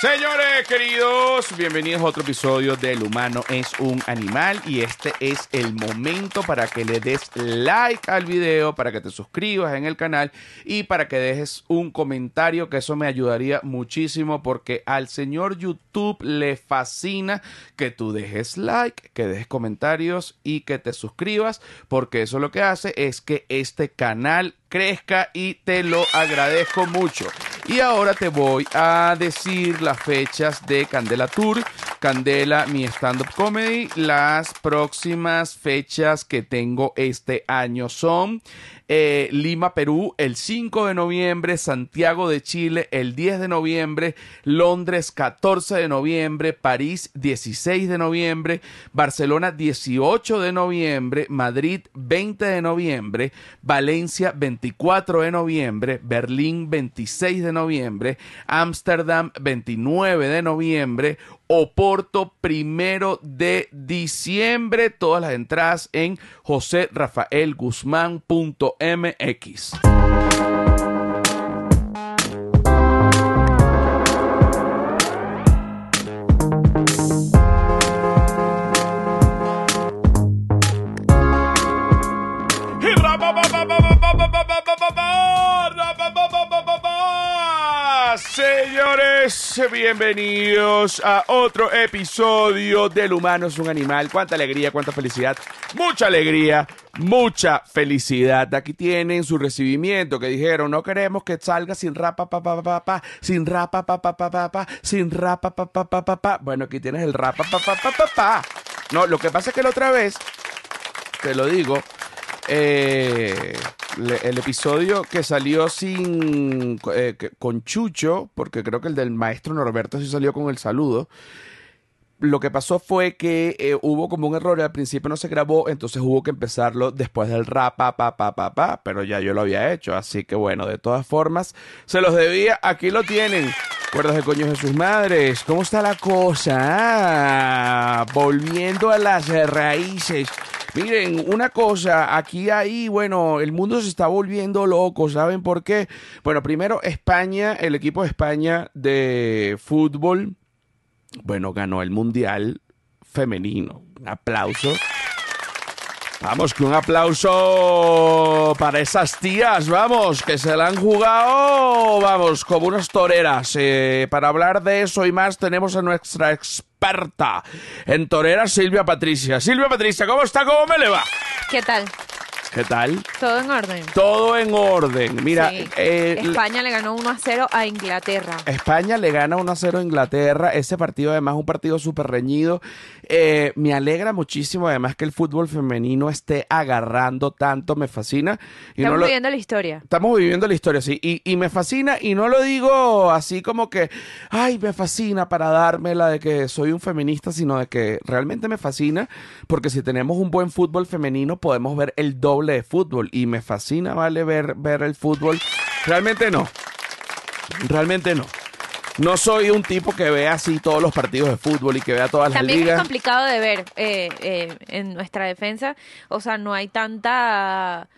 Señores queridos, bienvenidos a otro episodio del humano es un animal y este es el momento para que le des like al video, para que te suscribas en el canal y para que dejes un comentario que eso me ayudaría muchísimo porque al señor YouTube le fascina que tú dejes like, que dejes comentarios y que te suscribas porque eso lo que hace es que este canal crezca y te lo agradezco mucho. Y ahora te voy a decir las fechas de Candela Tour, Candela, mi stand-up comedy. Las próximas fechas que tengo este año son eh, Lima, Perú, el 5 de noviembre, Santiago de Chile, el 10 de noviembre, Londres, 14 de noviembre, París, 16 de noviembre, Barcelona, 18 de noviembre, Madrid, 20 de noviembre, Valencia, 24 de noviembre, Berlín, 26 de noviembre, Ámsterdam, 29 de noviembre, Oporto primero de diciembre. Todas las entradas en joserrafaelguzmán.mx. Señores, bienvenidos a otro episodio del humano es un animal. Cuánta alegría, cuánta felicidad, mucha alegría, mucha felicidad. Aquí tienen su recibimiento que dijeron, no queremos que salga sin rapa pa pa pa pa, sin rapa pa pa pa pa pa, sin rapa pa pa pa pa pa. Bueno, aquí tienes el rapa pa pa pa pa pa. No, lo que pasa es que la otra vez, te lo digo, eh, el episodio que salió sin eh, con Chucho, porque creo que el del maestro Norberto sí salió con el saludo. Lo que pasó fue que eh, hubo como un error, al principio no se grabó, entonces hubo que empezarlo después del rap, pa, pa, pa, pa, pa, pero ya yo lo había hecho, así que bueno, de todas formas, se los debía, aquí lo tienen. Cuerdas de coño de sus madres, ¿cómo está la cosa? Ah, volviendo a las raíces. Miren, una cosa, aquí ahí, bueno, el mundo se está volviendo loco, ¿saben por qué? Bueno, primero España, el equipo de España de fútbol, bueno, ganó el Mundial femenino. Un aplauso. Vamos, que un aplauso para esas tías, vamos, que se la han jugado, vamos, como unas toreras. Eh, para hablar de eso y más tenemos a nuestra experta en toreras, Silvia Patricia. Silvia Patricia, ¿cómo está? ¿Cómo me le va? ¿Qué tal? ¿Qué tal? Todo en orden. Todo en orden. Mira, Sí. España le ganó 1 a 0 a Inglaterra. España le gana 1 a 0 a Inglaterra. Ese partido, además, un partido súper reñido. Eh, me alegra muchísimo, además, que el fútbol femenino esté agarrando tanto. Me fascina. Y Estamos no lo- viviendo la historia. Estamos viviendo la historia, sí. Y, y me fascina, y no lo digo así como que, ay, me fascina para dármela de que soy un feminista, sino de que realmente me fascina, porque si tenemos un buen fútbol femenino, podemos ver el doble de fútbol. Y me fascina, vale, ver, ver el fútbol. Realmente no. Realmente no. No soy un tipo que vea así todos los partidos de fútbol y que vea todas las También es ligas. complicado de ver eh, eh, en nuestra defensa. O sea, no hay tanta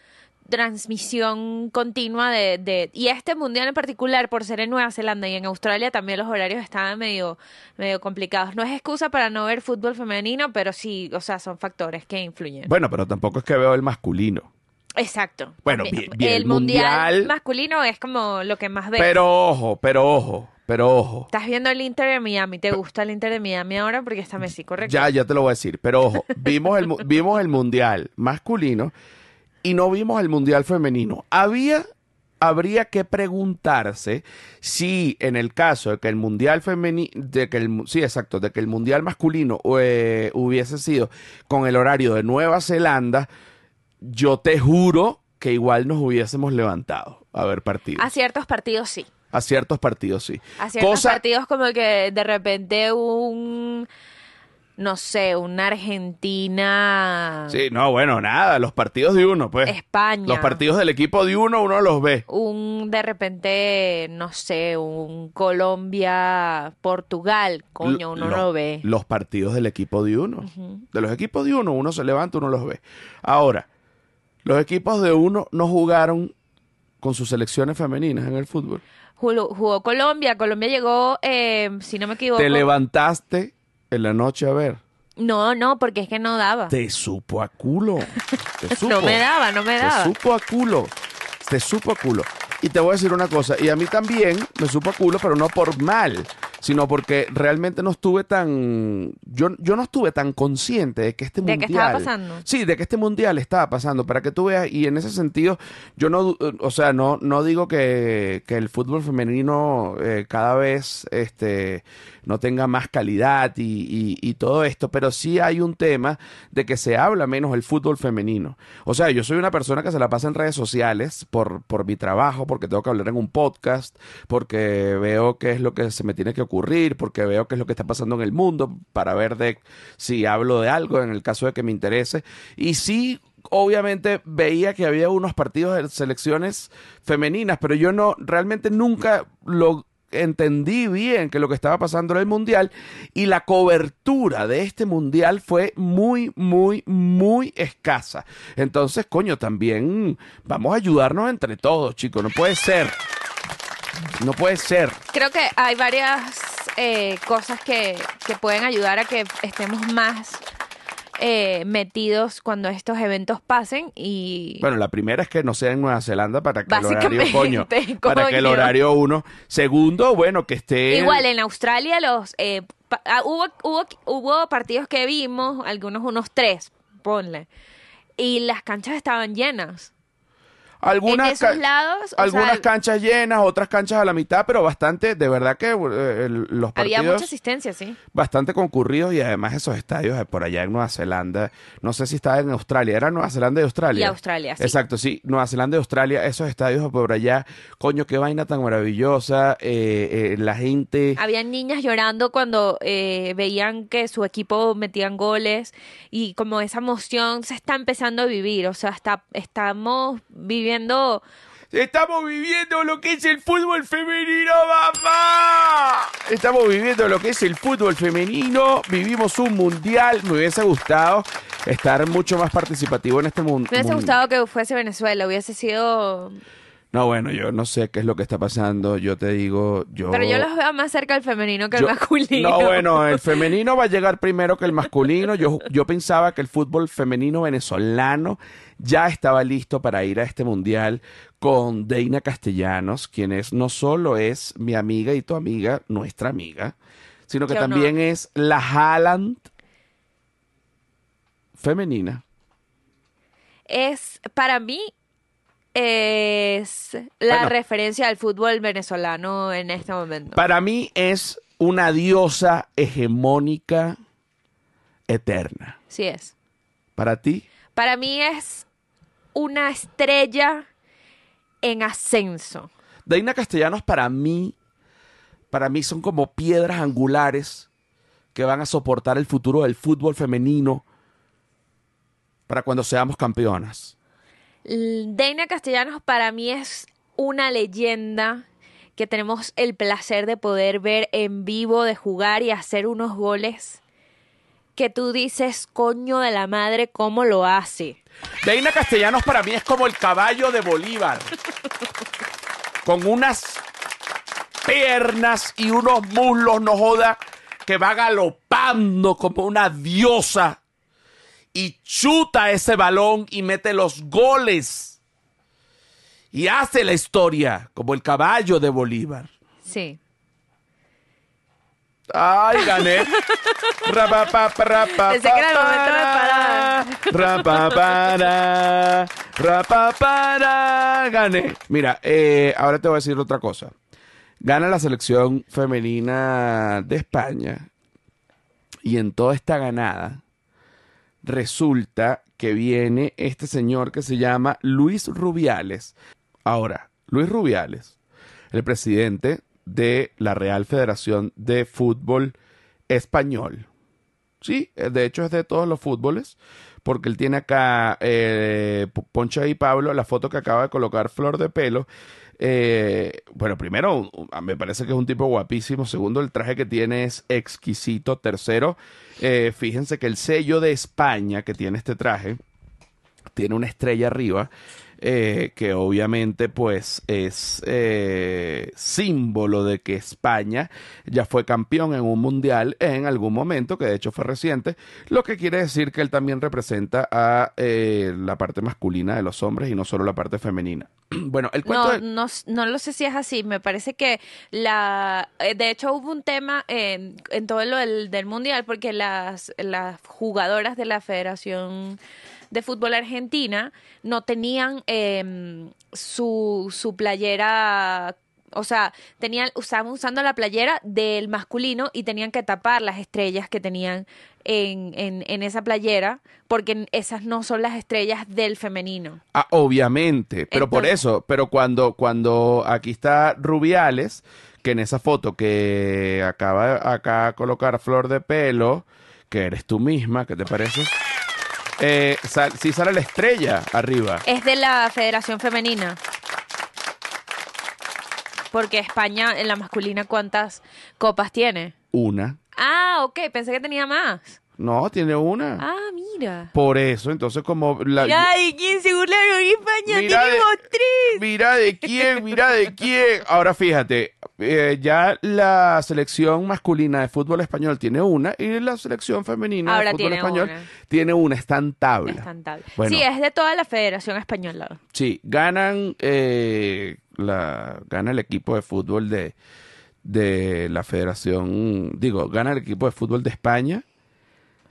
transmisión continua de, de... Y este mundial en particular, por ser en Nueva Zelanda y en Australia, también los horarios estaban medio, medio complicados. No es excusa para no ver fútbol femenino, pero sí, o sea, son factores que influyen. Bueno, pero tampoco es que veo el masculino. Exacto. Bueno, bien- bien, el mundial, mundial- masculino es como lo que más ves. Pero ojo, pero ojo, pero ojo. Estás viendo el Inter de Miami. ¿Te gusta el Inter de Miami ahora? Porque está Messi, ¿correcto? Ya, ya te lo voy a decir. Pero ojo, vimos el, vimos el mundial masculino y no vimos el mundial femenino. Había, habría que preguntarse si en el caso de que el mundial femenino, de que el, sí, exacto, de que el mundial masculino eh, hubiese sido con el horario de Nueva Zelanda, yo te juro que igual nos hubiésemos levantado a ver partidos. A ciertos partidos sí. A ciertos partidos, sí. A ciertos Cosa- partidos como que de repente un... No sé, una Argentina... Sí, no, bueno, nada, los partidos de uno, pues. España. Los partidos del equipo de uno, uno los ve. Un, de repente, no sé, un Colombia, Portugal. Coño, uno Lo- lo ve. Los partidos del equipo de uno. De los equipos de uno, uno se levanta, uno los ve. Ahora, los equipos de uno no jugaron con sus selecciones femeninas en el fútbol. Jugó, jugó Colombia. Colombia llegó, eh, si no me equivoco. Te levantaste en la noche a ver. No, no, porque es que no daba. Te supo a culo. Te supo. No me daba, no me daba. Te supo a culo. Te supo a culo. Y te voy a decir una cosa, y a mí también me supo a culo, pero no por mal, sino porque realmente no estuve tan, yo, yo no estuve tan consciente de que este ¿De mundial... qué estaba pasando? Sí, de que este mundial estaba pasando, para que tú veas, y en ese sentido, yo no, o sea, no, no digo que, que el fútbol femenino eh, cada vez este, no tenga más calidad y, y- y todo esto, pero sí hay un tema de que se habla menos el fútbol femenino. O sea, yo soy una persona que se la pasa en redes sociales por, por mi trabajo, porque tengo que hablar en un podcast, porque veo qué es lo que se me tiene que ocurrir, porque veo qué es lo que está pasando en el mundo, para ver de si hablo de algo en el caso de que me interese. Y sí, obviamente veía que había unos partidos de selecciones femeninas, pero yo no, realmente nunca lo entendí bien que lo que estaba pasando en el mundial y la cobertura de este mundial fue muy, muy, muy escasa. Entonces, coño, también vamos a ayudarnos entre todos, chicos. No puede ser. No puede ser. Creo que hay varias eh, cosas que, que pueden ayudar a que estemos más eh, metidos cuando estos eventos pasen y Bueno, la primera es que no sea en Nueva Zelanda para que el horario, coño, para que el horario uno. Segundo, bueno, que esté. igual en Australia los eh, ah, hubo, hubo, hubo partidos que vimos, algunos unos tres, ponle, y las canchas estaban llenas. Algunas en esos ca- lados, o algunas sea, canchas llenas, otras canchas a la mitad, pero bastante, de verdad que eh, los había partidos mucha asistencia, sí. bastante concurridos y además esos estadios de por allá en Nueva Zelanda, no sé si estaba en Australia, era Nueva Zelanda y Australia. Y Australia, sí. Exacto, sí, Nueva Zelanda y Australia, esos estadios por allá, coño, qué vaina tan maravillosa, eh, eh, la gente... Habían niñas llorando cuando eh, veían que su equipo metían goles y como esa emoción se está empezando a vivir, o sea, está, estamos viviendo Estamos viviendo lo que es el fútbol femenino, mamá. Estamos viviendo lo que es el fútbol femenino. Vivimos un mundial. Me hubiese gustado estar mucho más participativo en este mundo. Me hubiese gustado que fuese Venezuela, hubiese sido... No, bueno, yo no sé qué es lo que está pasando. Yo te digo, yo. Pero yo los veo más cerca del femenino que el yo- masculino. No, bueno, el femenino va a llegar primero que el masculino. Yo, yo pensaba que el fútbol femenino venezolano ya estaba listo para ir a este mundial con Deina Castellanos, quien es no solo es mi amiga y tu amiga, nuestra amiga, sino que también es la Haaland femenina. Es, para mí, es la Bueno. referencia al fútbol venezolano en este momento. Para mí es una diosa hegemónica eterna. Sí es. Para ti, Para mí es una estrella en ascenso. Deina Castellanos para mí, para mí son como piedras angulares que van a soportar el futuro del fútbol femenino para cuando seamos campeonas. Deina Castellanos para mí es una leyenda que tenemos el placer de poder ver en vivo, de jugar y hacer unos goles que tú dices, coño de la madre, ¿cómo lo hace? Deina Castellanos para mí es como el caballo de Bolívar, con unas piernas y unos muslos, no joda, que va galopando como una diosa y chuta ese balón y mete los goles y hace la historia como el caballo de Bolívar. Sí. Ay, gané. Pensé que era el momento de parar. Rapapara, rapapara, gané. Mira, eh, ahora te voy a decir otra cosa. Gana la selección femenina de España y en toda esta ganada resulta que viene este señor que se llama Luis Rubiales. Ahora, Luis Rubiales, el presidente de la Real Federación de Fútbol Español. Sí, eh, de hecho es de todos los fútboles, porque él tiene acá, eh, Poncha y Pablo, la foto que acaba de colocar Flor de Pelo. Eh, bueno, primero, me parece que es un tipo guapísimo. Segundo, el traje que tiene es exquisito. Tercero, eh, fíjense que el sello de España que tiene este traje tiene una estrella arriba. Eh, que obviamente pues es eh, símbolo de que España ya fue campeón en un mundial en algún momento, que de hecho fue reciente, lo que quiere decir que él también representa a eh, la parte masculina de los hombres y no solo la parte femenina. bueno, el cuento... No, de- no, no lo sé si es así. Me parece que la. eh, De hecho, hubo un tema en, en todo lo del, del mundial porque las, las jugadoras de la Federación de Fútbol Argentina no tenían em, su, su playera. O sea, tenían, usaban usando la playera del masculino y tenían que tapar las estrellas que tenían en, en, en esa playera, porque esas no son las estrellas del femenino. Ah, obviamente, pero por eso, pero cuando, cuando aquí está Rubiales, que en esa foto que acaba acá colocar flor de pelo, que eres tú misma, ¿qué te parece? Eh, sal- sí sale la estrella arriba. Es de la Federación Femenina. Porque España en la masculina, ¿cuántas copas tiene? Una. Ah, ok, pensé que tenía más. No, tiene una. Ah, mira. Por eso, entonces como la... Mira de quién se burlaron en España, Mira de- tenemos tres. Mira de quién, mira de quién. Ahora fíjate, eh, ya la selección masculina de fútbol español tiene una y la selección femenina Ahora de fútbol tiene español una. tiene una, está en tabla. Es tan tal. Bueno. Sí, es de toda la Federación Española. Sí, ganan, eh, la, gana el equipo de fútbol de, de la Federación, digo, gana el equipo de fútbol de España,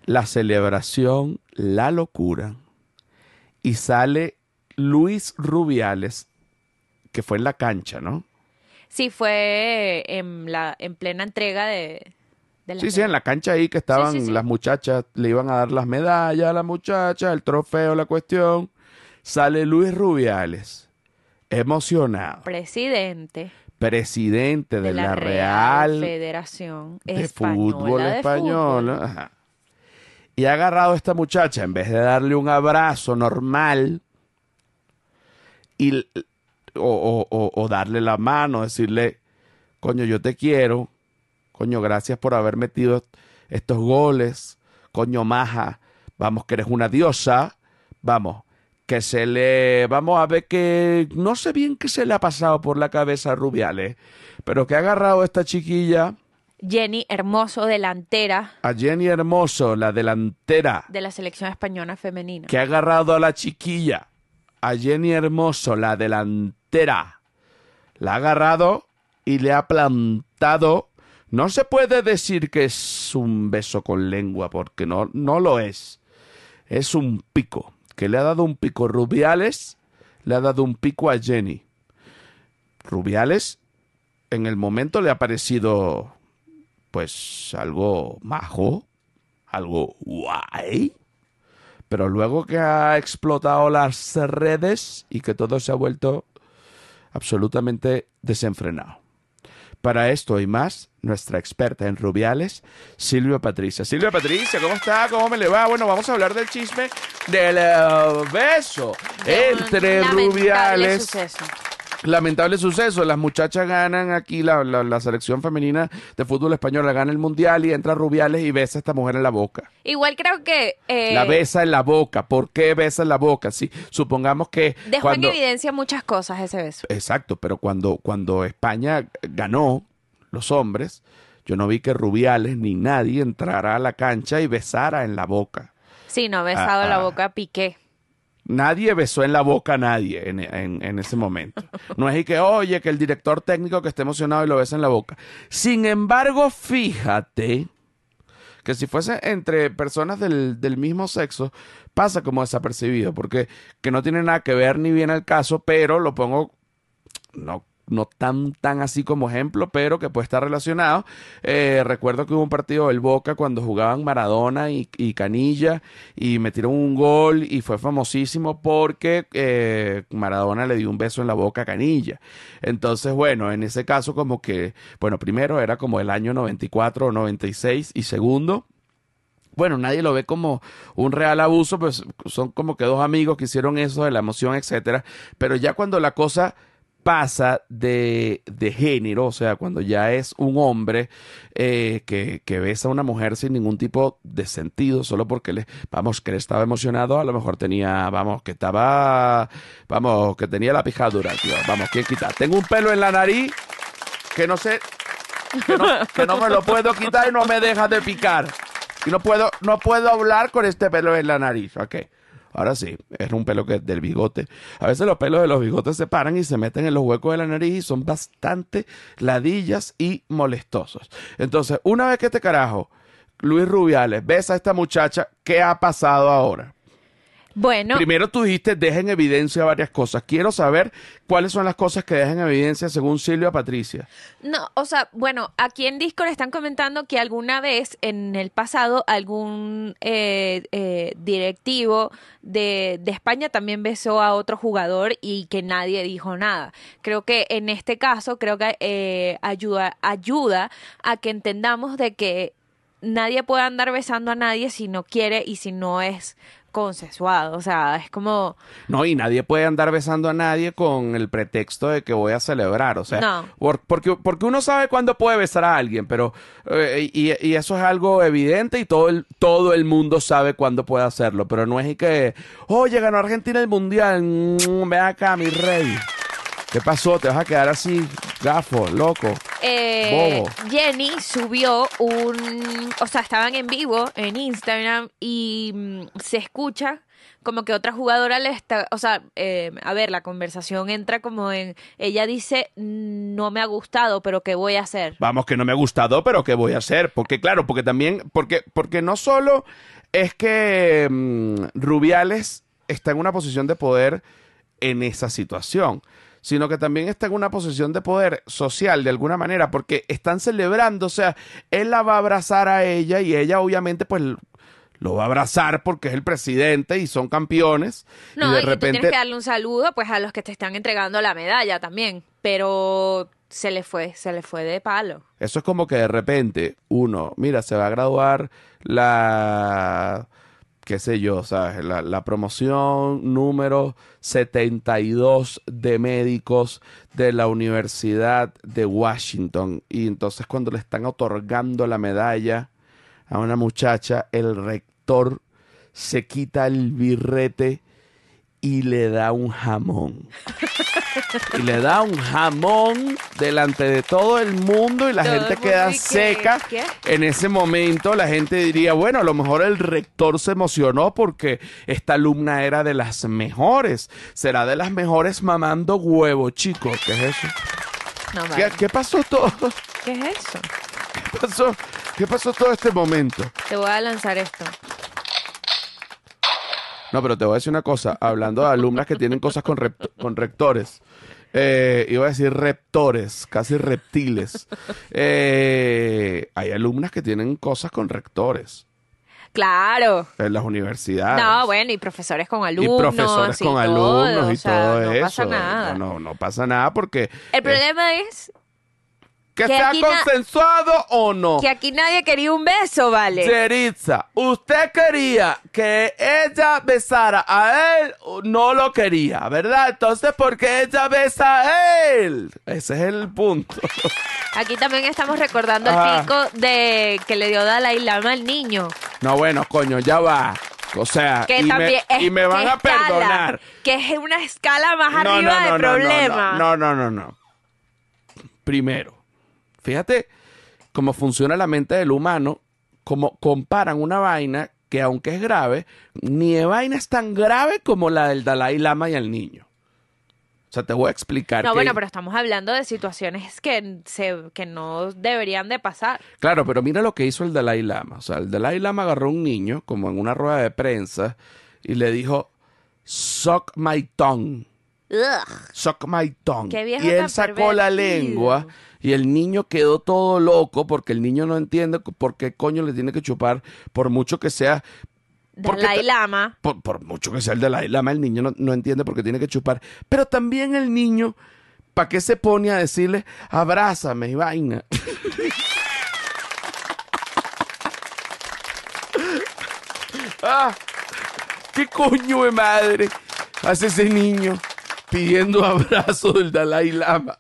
la celebración, la locura, y sale Luis Rubiales, que fue en la cancha, ¿no? Sí, fue en, la, en plena entrega de, de la Sí, sí, en la cancha ahí que estaban sí, sí. las muchachas, le iban a dar las medallas a la muchacha, el trofeo, la cuestión. Sale Luis Rubiales, emocionado. presidente presidente de, de la, Real Federación de Española Fútbol de Español. Fútbol. ajá. Y ha agarrado a esta muchacha, en vez de darle un abrazo normal y, o, o- o- o darle la mano, decirle, coño, yo te quiero, coño, gracias por haber metido estos goles, coño, maja, vamos, que eres una diosa, vamos, que se le, vamos a ver que, no sé bien qué se le ha pasado por la cabeza a Rubiales, pero que ha agarrado a esta chiquilla, Jenny Hermoso, delantera. A Jenny Hermoso, la delantera, de la selección española femenina. que ha agarrado a la chiquilla, a Jenny Hermoso, la delantera, la ha agarrado y le ha plantado. No se puede decir que es un beso con lengua, porque no, no lo es. Es un pico, que le ha dado un pico Rubiales, le ha dado un pico a Jenny. Rubiales, en el momento le ha parecido, pues, algo majo, algo guay. Pero luego que ha explotado las redes y que todo se ha vuelto absolutamente desenfrenado. Para esto y más, nuestra experta en rubiales, Silvia Patricia. Silvia Patricia, ¿cómo está? ¿Cómo me le va? Bueno, vamos a hablar del chisme del eh, beso De entre rubiales. suceso. Lamentable suceso, las muchachas ganan aquí, la, la- la selección femenina de fútbol español la gana el mundial y entra Rubiales y besa a esta mujer en la boca. Igual creo que eh, La besa en la boca. ¿Por qué besa en la boca? Sí, supongamos que dejó cuando... en evidencia muchas cosas ese beso. Exacto, pero cuando, cuando España ganó, los hombres, yo no vi que Rubiales ni nadie entrara a la cancha y besara en la boca. Sí, no besado Ah, la ah. boca a Piqué. Nadie besó en la boca a nadie en, en- ese momento. No es y que, oye, que el director técnico que esté emocionado y lo besa en la boca. Sin embargo, fíjate que si fuese entre personas del, del mismo sexo, pasa como desapercibido, porque que no tiene nada que ver ni bien al caso, pero lo pongo no, no tan, tan así como ejemplo, pero que puede estar relacionado. Eh, recuerdo que hubo un partido del Boca cuando jugaban Maradona y, Canilla y metieron un gol y fue famosísimo porque eh, Maradona le dio un beso en la boca a Canilla. Entonces, bueno, en ese caso como que, bueno, primero era como el año 94 o 96 y segundo, bueno, nadie lo ve como un real abuso, pues son como que dos amigos que hicieron eso de la emoción, etcétera. Pero ya cuando la cosa pasa de, de género, o sea, cuando ya es un hombre eh, que, que besa a una mujer sin ningún tipo de sentido, solo porque le, vamos, que él estaba emocionado, a lo mejor tenía, vamos, que estaba, vamos, que tenía la pijadura, tío, vamos, ¿quién quita? Tengo un pelo en la nariz que no sé, que no, que no me lo puedo quitar y no me deja de picar. Y no puedo, no puedo hablar con este pelo en la nariz, ok. Ahora sí, es un pelo que del bigote. A veces los pelos de los bigotes se paran y se meten en los huecos de la nariz y son bastante ladillas y molestosos. Entonces, una vez que este carajo, Luis Rubiales, besa a esta muchacha, ¿qué ha pasado ahora? Bueno, Primero tú dijiste, deja en evidencia varias cosas. Quiero saber cuáles son las cosas que dejan en evidencia según Silvia Patricia. no, o sea, bueno, aquí en Discord están comentando que alguna vez en el pasado algún eh, eh, directivo de, de España también besó a otro jugador y que nadie dijo nada. Creo que en este caso, creo que eh, ayuda, ayuda a que entendamos de que nadie puede andar besando a nadie si no quiere y si no es consensuado. O sea, es como... No, y nadie puede andar besando a nadie con el pretexto de que voy a celebrar. O sea, No. por- porque, porque uno sabe cuándo puede besar a alguien, pero. eh, y, y eso es algo evidente y todo el, todo el mundo sabe cuándo puede hacerlo. Pero no es y que. Oye, ganó Argentina el mundial. Mm, Ven acá, mi rey. ¿Qué pasó? Te vas a quedar así, gafo, loco. Eh. Jenny subió un, o sea, estaban en vivo en Instagram y mm, se escucha como que otra jugadora le está, o sea, eh, a ver, la conversación entra como en, ella dice, no me ha gustado, pero ¿qué voy a hacer? Vamos, que no me ha gustado, pero ¿qué voy a hacer? Porque, claro, porque también, porque, porque no solo es que mm, Rubiales está en una posición de poder en esa situación, sino que también está en una posición de poder social de alguna manera, porque están celebrando, o sea, él la va a abrazar a ella y ella obviamente pues lo va a abrazar porque es el presidente y son campeones. No, y de y tú repente... tienes que darle un saludo pues a los que te están entregando la medalla también, pero se le fue, se le fue de palo. Eso es como que de repente uno, mira, se va a graduar la, qué sé yo, ¿sabes? La, la promoción número 72 de médicos de la Universidad de Washington. Y entonces cuando le están otorgando la medalla a una muchacha, el rector se quita el birrete y le da un jamón. Y le da un jamón delante de todo el mundo y la Todo gente queda que, seca. ¿qué? En ese momento la gente diría, bueno, a lo mejor el rector se emocionó porque esta alumna era de las mejores. Será de las mejores mamando huevo, chicos. ¿Qué es eso? No, ¿Qué, vale. qué pasó todo? ¿Qué es eso? ¿Qué pasó? ¿Qué pasó todo este momento? Te voy a lanzar esto. No, pero te voy a decir una cosa, hablando de alumnas que tienen cosas con, rep- con rectores. Eh, iba a decir reptores, casi reptiles. Eh, hay alumnas que tienen cosas con rectores Claro. en las universidades. No, bueno, y profesores con y alumnos. profesores y con todo, alumnos y o sea, todo no eso. pasa nada. No, no, no pasa nada porque El problema es que, que sea consensuado o no. que aquí nadie quería un beso, ¿vale? Yeritza, usted quería que ella besara a él, no lo quería, ¿verdad? Entonces, ¿por qué ella besa a él? Ese es el punto. Aquí también estamos recordando Ajá. el pico de que le dio Dalai Lama al niño. No, bueno, coño, ya va. O sea, Que y, también me, es y me van a escala, perdonar. Que es una escala más No, arriba no, no, de problema. No, no, no, no. Primero, fíjate cómo funciona la mente del humano, cómo comparan una vaina que aunque es grave, ni de vaina es tan grave como la del Dalai Lama y el niño. O sea, te voy a explicar. No, que- bueno, pero estamos hablando de situaciones que, se, que no deberían de pasar. Claro, pero mira lo que hizo el Dalai Lama. O sea, el Dalai Lama agarró a un niño, como en una rueda de prensa, y le dijo, suck my tongue. Ugh. Suck my tongue. Qué viejo y él tan sacó la pervertido. lengua y el niño quedó todo loco porque el niño no entiende por qué coño le tiene que chupar, por mucho que sea, Porque Dalai Lama. por, por mucho que sea el Dalai Lama, el niño no, no entiende por qué tiene que chupar. Pero también el niño, ¿para qué se pone a decirle, abrázame y vaina? ah, ¿Qué coño de madre hace ese niño? Pidiendo abrazo del Dalai Lama.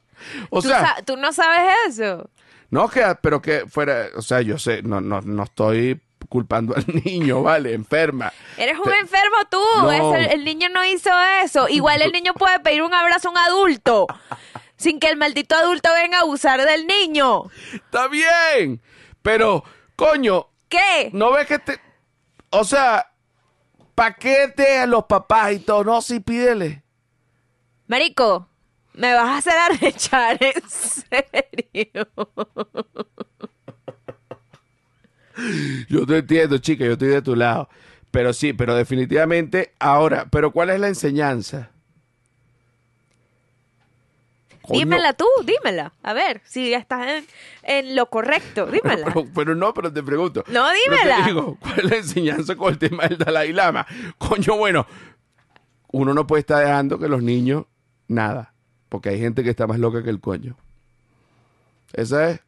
O ¿Tú, sea, tú no sabes eso. no que, pero que fuera, o sea, yo sé, no, no, no estoy culpando al niño, vale, enferma. Eres un Te- enfermo tú. No. El niño no hizo eso. Igual el niño puede pedir un abrazo a un adulto. sin que el maldito adulto venga a abusar del niño. Está bien, pero, coño, ¿Qué? ¿no ves que te, o sea, paquete a los papás y todo, no, sí, pídele. Marico, me vas a hacer arrechar, en serio. Yo te entiendo, chica, yo estoy de tu lado. Pero sí, pero definitivamente, ahora, pero ¿cuál es la enseñanza? Coño, Dímela tú, dímela. A ver, si estás en, en lo correcto, dímela. Pero, pero no, pero te pregunto. No, Pero te dímela. digo, ¿cuál es la enseñanza con el tema del Dalai Lama? Coño, bueno, uno no puede estar dejando que los niños nada, porque hay gente que está más loca que el coño. Esa es.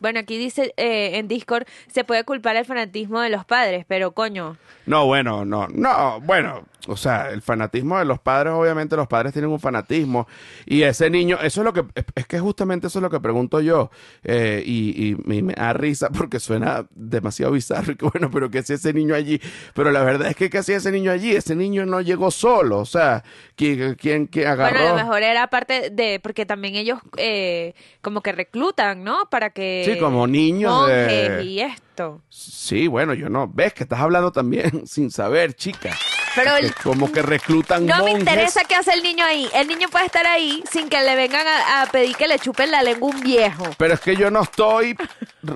Bueno, aquí dice eh, en Discord, se puede culpar el fanatismo de los padres, pero coño, No, bueno, no, no, bueno, o sea, el fanatismo de los padres, obviamente los padres tienen un fanatismo y ese niño, eso es lo que, es- es que justamente eso es lo que pregunto yo eh, y, y- y me da risa porque suena demasiado bizarro y que bueno, pero ¿qué hacía ese niño allí? Pero la verdad es que ¿qué hacía ese niño allí? Ese niño no llegó solo, o sea, ¿quién, quién, quién agarró? bueno, a lo mejor era parte de, porque también ellos eh, como que reclutan, ¿no? Para que... Sí, como niños de- y esto. Sí, bueno, yo no, ves que estás hablando también sin saber, chica. Pero Que el- como que reclutan No me interesa qué hace el niño ahí. El niño puede estar ahí sin que le vengan a, a pedir que le chupen la lengua un viejo. Pero es que yo no estoy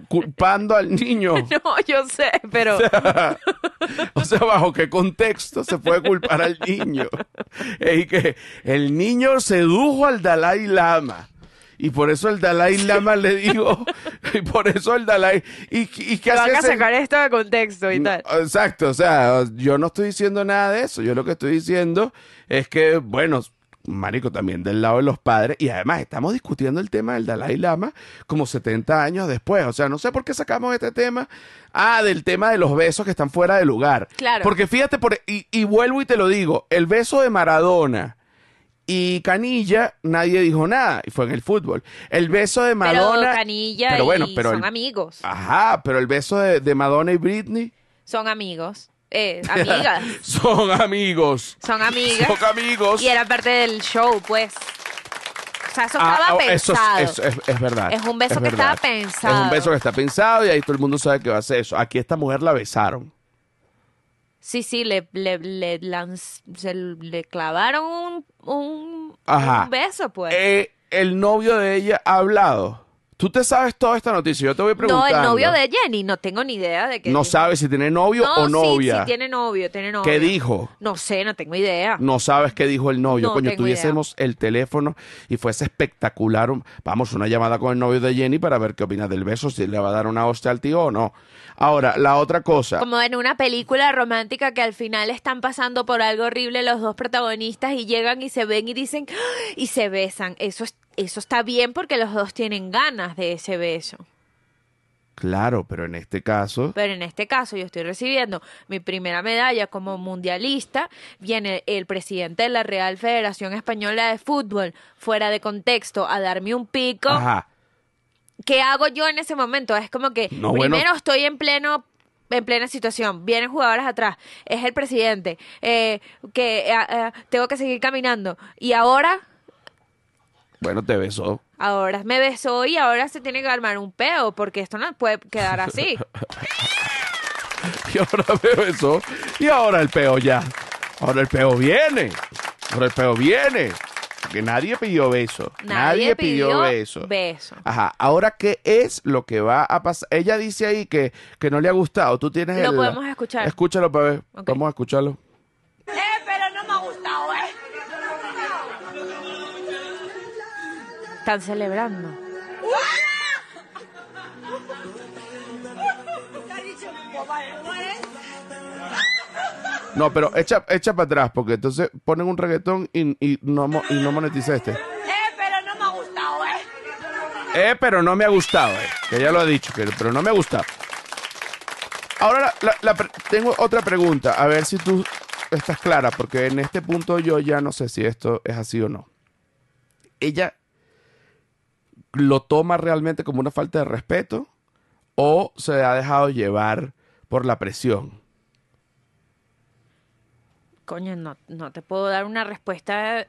culpando al niño. No, yo sé, pero... o sea, ¿bajo qué contexto se puede culpar al niño? Es que el niño sedujo al Dalai Lama. Y por eso el Dalai Lama le dijo, y por eso el Dalai... ¿Y, y qué Van a sacar esto de contexto y tal. Exacto, o sea, yo no estoy diciendo nada de eso. Yo lo que estoy diciendo es que, bueno, marico, también del lado de los padres, y además estamos discutiendo el tema del Dalai Lama como 70 años después. O sea, no sé por qué sacamos este tema. Ah, del tema de los besos que están fuera de lugar. Claro. Porque fíjate, por, y, y vuelvo y te lo digo, el beso de Maradona. Y Canilla, nadie dijo nada, y fue en el fútbol. El beso de Madonna. pero Canilla pero bueno, y pero son el- amigos. Ajá, pero el beso de, de Madonna y Britney. Son amigos. Eh, amigas. Son amigos. Son amigas. Son amigos. Y era parte del show, pues. O sea, eso Ah, estaba ah, eso es- pensado. eso es, es verdad. Es un beso que verdad. estaba pensado. Es un beso que está pensado y ahí todo el mundo sabe que va a hacer eso. Aquí esta mujer la besaron. Sí, sí, le, le, le, lanz- se le clavaron un, un, Ajá. un beso, pues. Eh, el novio de ella ha hablado. Tú te sabes toda esta noticia. Yo te voy no, preguntando. el novio de Jenny, no tengo ni idea de qué. No dijo. sabes si tiene novio No, o sí, novia. Sí, tiene novio, tiene novio. ¿Qué dijo? No sé, no tengo idea. No sabes qué dijo el novio. No Coño, tuviésemos el teléfono y fuese espectacular. Vamos, una llamada con el novio de Jenny para ver qué opina del beso, si le va a dar una hostia al tío o no. Ahora, la otra cosa. Como en una película romántica que al final están pasando por algo horrible los dos protagonistas y llegan y se ven y dicen ¡Ah! y se besan. Eso es- eso está bien porque los dos tienen ganas de ese beso. Claro, pero en este caso. Pero en este caso yo estoy recibiendo mi primera medalla como mundialista. Viene el presidente de la Real Federación Española de Fútbol fuera de contexto a darme un pico. Ajá. ¿Qué hago yo en ese momento? Es como que No, bueno. primero estoy en pleno en plena situación, vienen jugadores atrás, es el presidente, eh, que eh, eh, tengo que seguir caminando y ahora, Bueno, te besó. ahora me besó y ahora se tiene que armar un peo porque esto no puede quedar así. Y ahora me besó. Y ahora el peo ya. Ahora el peo viene. Ahora el peo viene. Porque nadie pidió beso. Nadie, pidió, beso. beso. Ajá. Ahora, ¿qué es lo que va a pasar? Ella dice ahí que, que no le ha gustado. Tú tienes Lo el- podemos escuchar. Escúchalo para ver. Vamos a escucharlo. Están celebrando. No, pero echa, echa para atrás, porque entonces ponen un reggaetón y, y no, mo- y no monetiza este. Eh, pero no me ha gustado, ¿eh? Eh, pero no me ha gustado, eh. Que ella lo ha dicho, que, pero no me ha gustado. Ahora la- la- la pre- tengo otra pregunta, a ver si tú estás clara, porque en este punto yo ya no sé si esto es así o no. Ella lo toma realmente como una falta de respeto o se ha dejado llevar por la presión. Coño, no, no te puedo dar una respuesta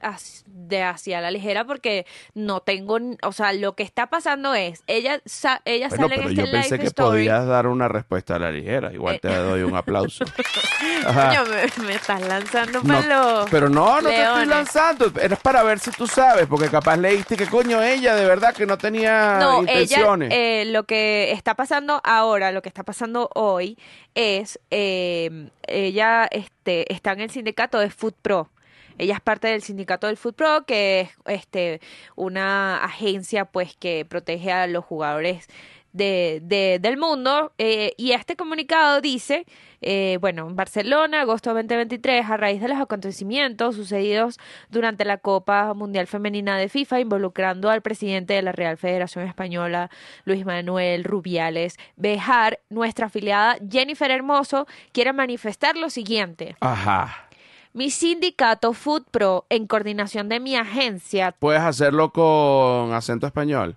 de hacia la ligera porque no tengo, o sea, lo que está pasando es, ella, sa- ella Bueno, sale en pero este yo pensé que story. podías dar una respuesta a la ligera. Igual Eh. te doy un aplauso. Coño, me, me estás lanzando No, para los pero no, no te estoy lanzando. Eres para ver si tú sabes, porque capaz leíste que coño ella de verdad que no tenía No, ella, intenciones. eh, lo que está pasando ahora, lo que está pasando hoy es, eh, ella este, está en el sindicato de Food Pro. Ella es parte del sindicato del Food Pro, que es este, una agencia pues que protege a los jugadores de, de- del mundo. eh, y este comunicado dice, eh, bueno, en Barcelona, agosto 2023, a raíz de los acontecimientos sucedidos durante la Copa Mundial Femenina de FIFA, involucrando al presidente de la Real Federación Española, Luis Manuel Rubiales Bejar, nuestra afiliada Jennifer Hermoso quiere manifestar lo siguiente. Ajá. Mi sindicato Food Pro, en coordinación de mi agencia Puedes hacerlo con acento español.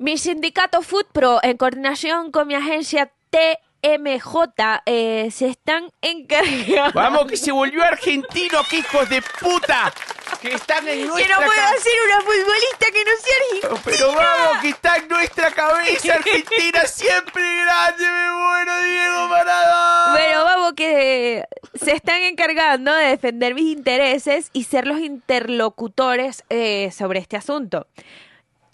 Mi sindicato Food Pro, en coordinación con mi agencia TMJ, eh, se están encargando. Vamos, que se volvió argentino, que hijos de puta. Que están en Que nuestra no puedo ser una futbolista que no sea argentina. Pero vamos, que está en nuestra cabeza. Argentina siempre grande. Me muero, Diego Maradona. Bueno, vamos, que se están encargando de defender mis intereses y ser los interlocutores eh, sobre este asunto.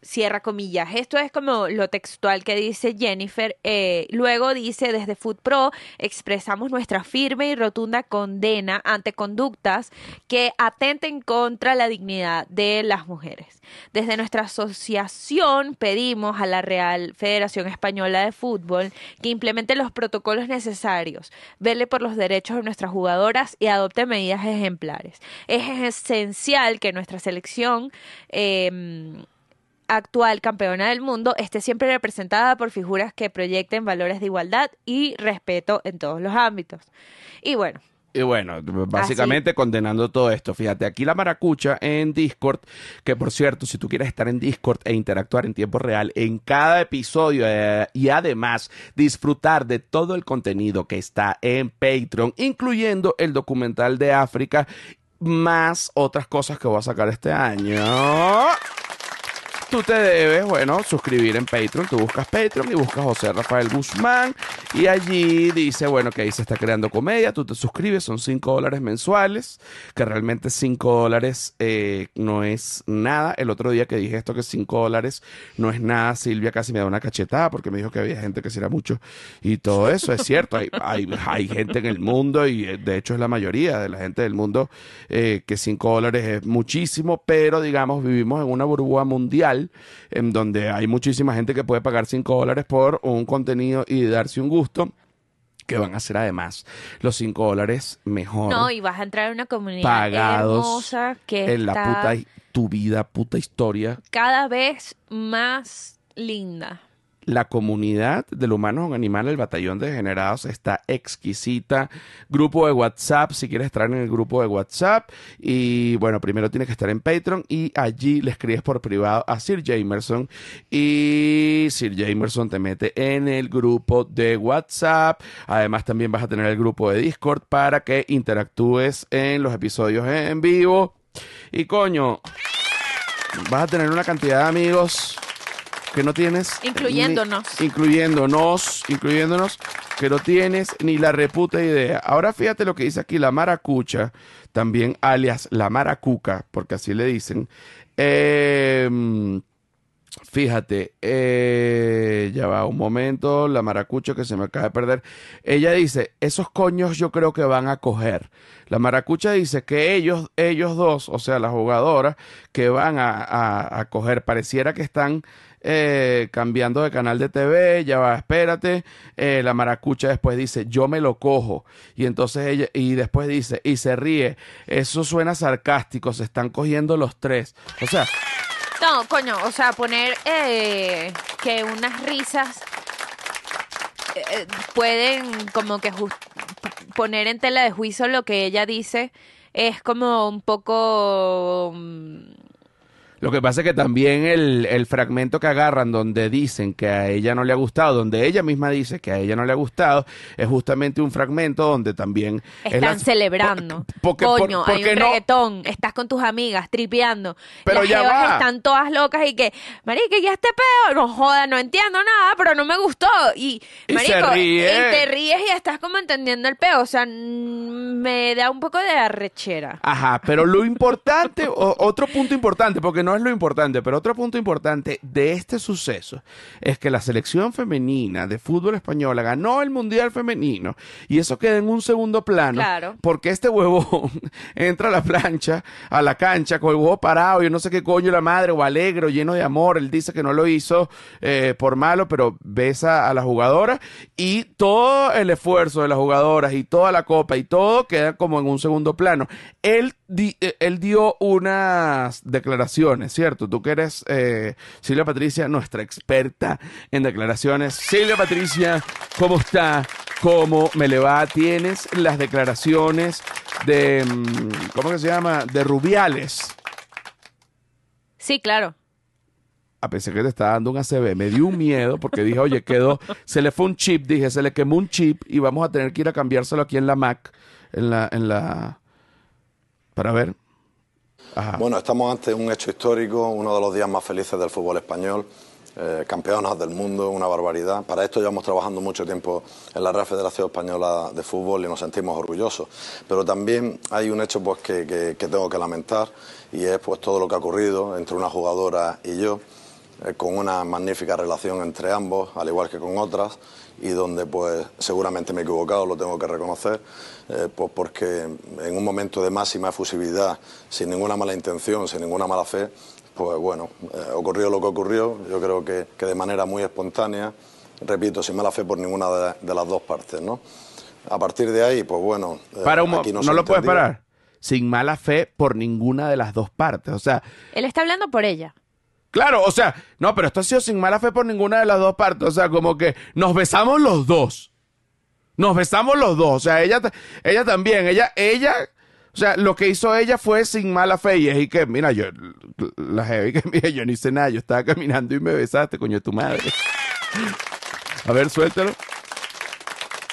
Cierra comillas. Esto es como lo textual que dice Jennifer. Eh, luego dice, desde Food Pro expresamos nuestra firme y rotunda condena ante conductas que atenten contra la dignidad de las mujeres. Desde nuestra asociación pedimos a la Real Federación Española de Fútbol que implemente los protocolos necesarios, vele por los derechos de nuestras jugadoras y adopte medidas ejemplares. Es esencial que nuestra selección eh, actual campeona del mundo esté siempre representada por figuras que proyecten valores de igualdad y respeto en todos los ámbitos. Y bueno, Y bueno, básicamente condenando todo esto. Fíjate, aquí la maracucha en Discord, que por cierto, si tú quieres estar en Discord e interactuar en tiempo real en cada episodio eh, y además disfrutar de todo el contenido que está en Patreon, incluyendo el documental de África, más otras cosas que voy a sacar este año. Tú te debes, bueno, suscribir en Patreon. Tú buscas Patreon y buscas José Rafael Guzmán. Y allí dice, bueno, que ahí se está creando comedia. Tú te suscribes, son 5 dólares mensuales. Que realmente 5 dólares eh, no es nada. El otro día que dije esto, que 5 dólares no es nada, Silvia casi me da una cachetada porque me dijo que había gente que sí era mucho. Y todo eso es cierto. Hay, hay, hay gente en el mundo, y eh, de hecho es la mayoría de la gente del mundo, eh, que 5 dólares es muchísimo. Pero digamos, vivimos en una burbuja mundial en donde hay muchísima gente que puede pagar 5 dólares por un contenido y darse un gusto que van a ser además los 5 dólares mejor no, y vas a entrar en una comunidad pagados hermosa que en la puta tu vida, puta historia. cada vez más linda. La comunidad del humano es un animal, el batallón de degenerados está exquisita. Grupo de WhatsApp, si quieres estar en el grupo de WhatsApp. Y bueno, primero tienes que estar en Patreon y allí le escribes por privado a Sir Jamerson. Y Sir Jamerson te mete en el grupo de WhatsApp. Además, también vas a tener el grupo de Discord para que interactúes en los episodios en vivo. Y coño, vas a tener una cantidad de amigos que no tienes. Incluyéndonos. ni- incluyéndonos, incluyéndonos, que no tienes ni la reputa idea. Ahora fíjate lo que dice aquí la maracucha, también alias la maracuca, porque así le dicen. Eh, Fíjate, eh, ya va un momento, la maracucha que se me acaba de perder. Ella dice, esos coños yo creo que van a coger. La maracucha dice que ellos, ellos dos, o sea, las jugadoras, que van a, a, a coger, pareciera que están eh, cambiando de canal de TV, ya va, espérate. Eh, la maracucha después dice, yo me lo cojo. Y entonces ella, y después dice, y se ríe, eso suena sarcástico, se están cogiendo los tres. O sea, No, coño, o sea, poner eh, que unas risas eh, pueden como que poner en tela de juicio lo que ella dice es como un poco... Lo que pasa es que también el, el fragmento que agarran donde dicen que a ella no le ha gustado, donde ella misma dice que a ella no le ha gustado, es justamente un fragmento donde también... es Están la- celebrando. por- porque- por- Coño, hay porque un no- reggaetón, estás con tus amigas, tripeando. Pero Las ya va. están todas locas y que, marica, ya este peo, no joda, no entiendo nada, pero no me gustó. Y, Y marico, y te ríes y estás como entendiendo el peo. O sea, mm, me da un poco de arrechera. Ajá, pero lo importante, o- otro punto importante, porque no es lo importante, pero otro punto importante de este suceso es que la selección femenina de fútbol española ganó el Mundial Femenino y eso queda en un segundo plano Claro. porque este huevón entra a la plancha, a la cancha con el huevo parado, yo no sé qué coño la madre, o alegre, o lleno de amor, él dice que no lo hizo eh, por malo, pero besa a la jugadora y todo el esfuerzo de las jugadoras y toda la copa y todo queda como en un segundo plano. Él, di- eh, él dio unas declaraciones, ¿cierto? Tú que eres eh, Silvia Patricia, nuestra experta en declaraciones. Silvia Patricia, ¿cómo está? ¿Cómo me le va? Tienes las declaraciones de, mm, ¿cómo que se llama? De Rubiales. Sí, claro. A pesar que te estaba dando un ACB, me dio un miedo porque dije, oye, quedó, se le fue un chip, dije, se le quemó un chip y vamos a tener que ir a cambiárselo aquí en la Mac, en la, en la, para ver. Bueno, estamos ante un hecho histórico, uno de los días más felices del fútbol español, eh, campeonas del mundo, una barbaridad. Para esto llevamos trabajando mucho tiempo en la Real Federación Española de Fútbol y nos sentimos orgullosos. Pero también hay un hecho pues, que, que- que tengo que lamentar y es pues, todo lo que ha ocurrido entre una jugadora y yo, eh, con una magnífica relación entre ambos, al igual que con otras, y donde pues seguramente me he equivocado, lo tengo que reconocer, eh, pues porque en un momento de máxima efusividad, sin ninguna mala intención, sin ninguna mala fe, pues bueno, eh, ocurrió lo que ocurrió, yo creo que, que de manera muy espontánea, repito, sin mala fe por ninguna de, de las dos partes, ¿no? A partir de ahí, pues bueno, eh, Para un aquí no, se lo puedes parar. Sin mala fe por ninguna de las dos partes. O sea, Él está hablando por ella. claro, o sea, no, pero esto ha sido sin mala fe por ninguna de las dos partes. O sea, como que nos besamos los dos. Nos besamos los dos. O sea, ella, ella también, ella, ella, o sea, lo que hizo ella fue sin mala fe. Y es y que, mira, yo, la heavy que mira, yo no hice nada. Yo estaba caminando y me besaste, coño, tu madre. A ver, suéltalo.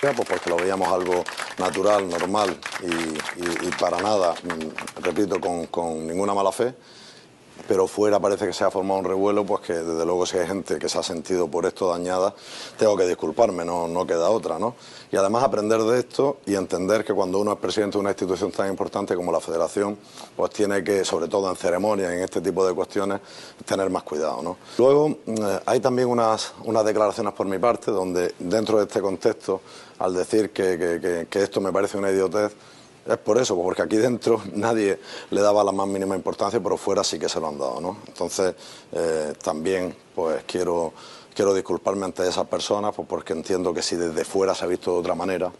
Pues porque lo veíamos algo natural, normal y, y- y para nada, mm, repito, con, con ninguna mala fe. Pero fuera parece que se ha formado un revuelo, pues que desde luego si hay gente que se ha sentido por esto dañada, tengo que disculparme, no, no queda otra, ¿no? Y además aprender de esto y entender que cuando uno es presidente de una institución tan importante como la Federación, pues tiene que, sobre todo en ceremonias en este tipo de cuestiones, tener más cuidado, ¿no? Luego mm, hay también unas, unas declaraciones por mi parte donde dentro de este contexto, al decir que- que esto me parece una idiotez, es por eso, porque aquí dentro nadie le daba la más mínima importancia, pero fuera sí que se lo han dado, ¿no? Entonces, eh, también, pues quiero, quiero disculparme ante esas personas, pues porque entiendo que si desde fuera se ha visto de otra manera,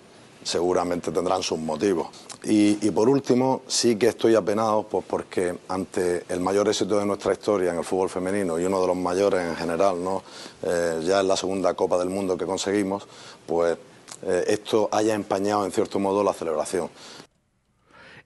seguramente tendrán sus motivos. Y, por último, sí que estoy apenado, pues porque ante el mayor éxito de nuestra historia en el fútbol femenino y uno de los mayores en general, ¿no? Eh, ya es la segunda Copa del Mundo que conseguimos, pues eh, esto haya empañado en cierto modo la celebración.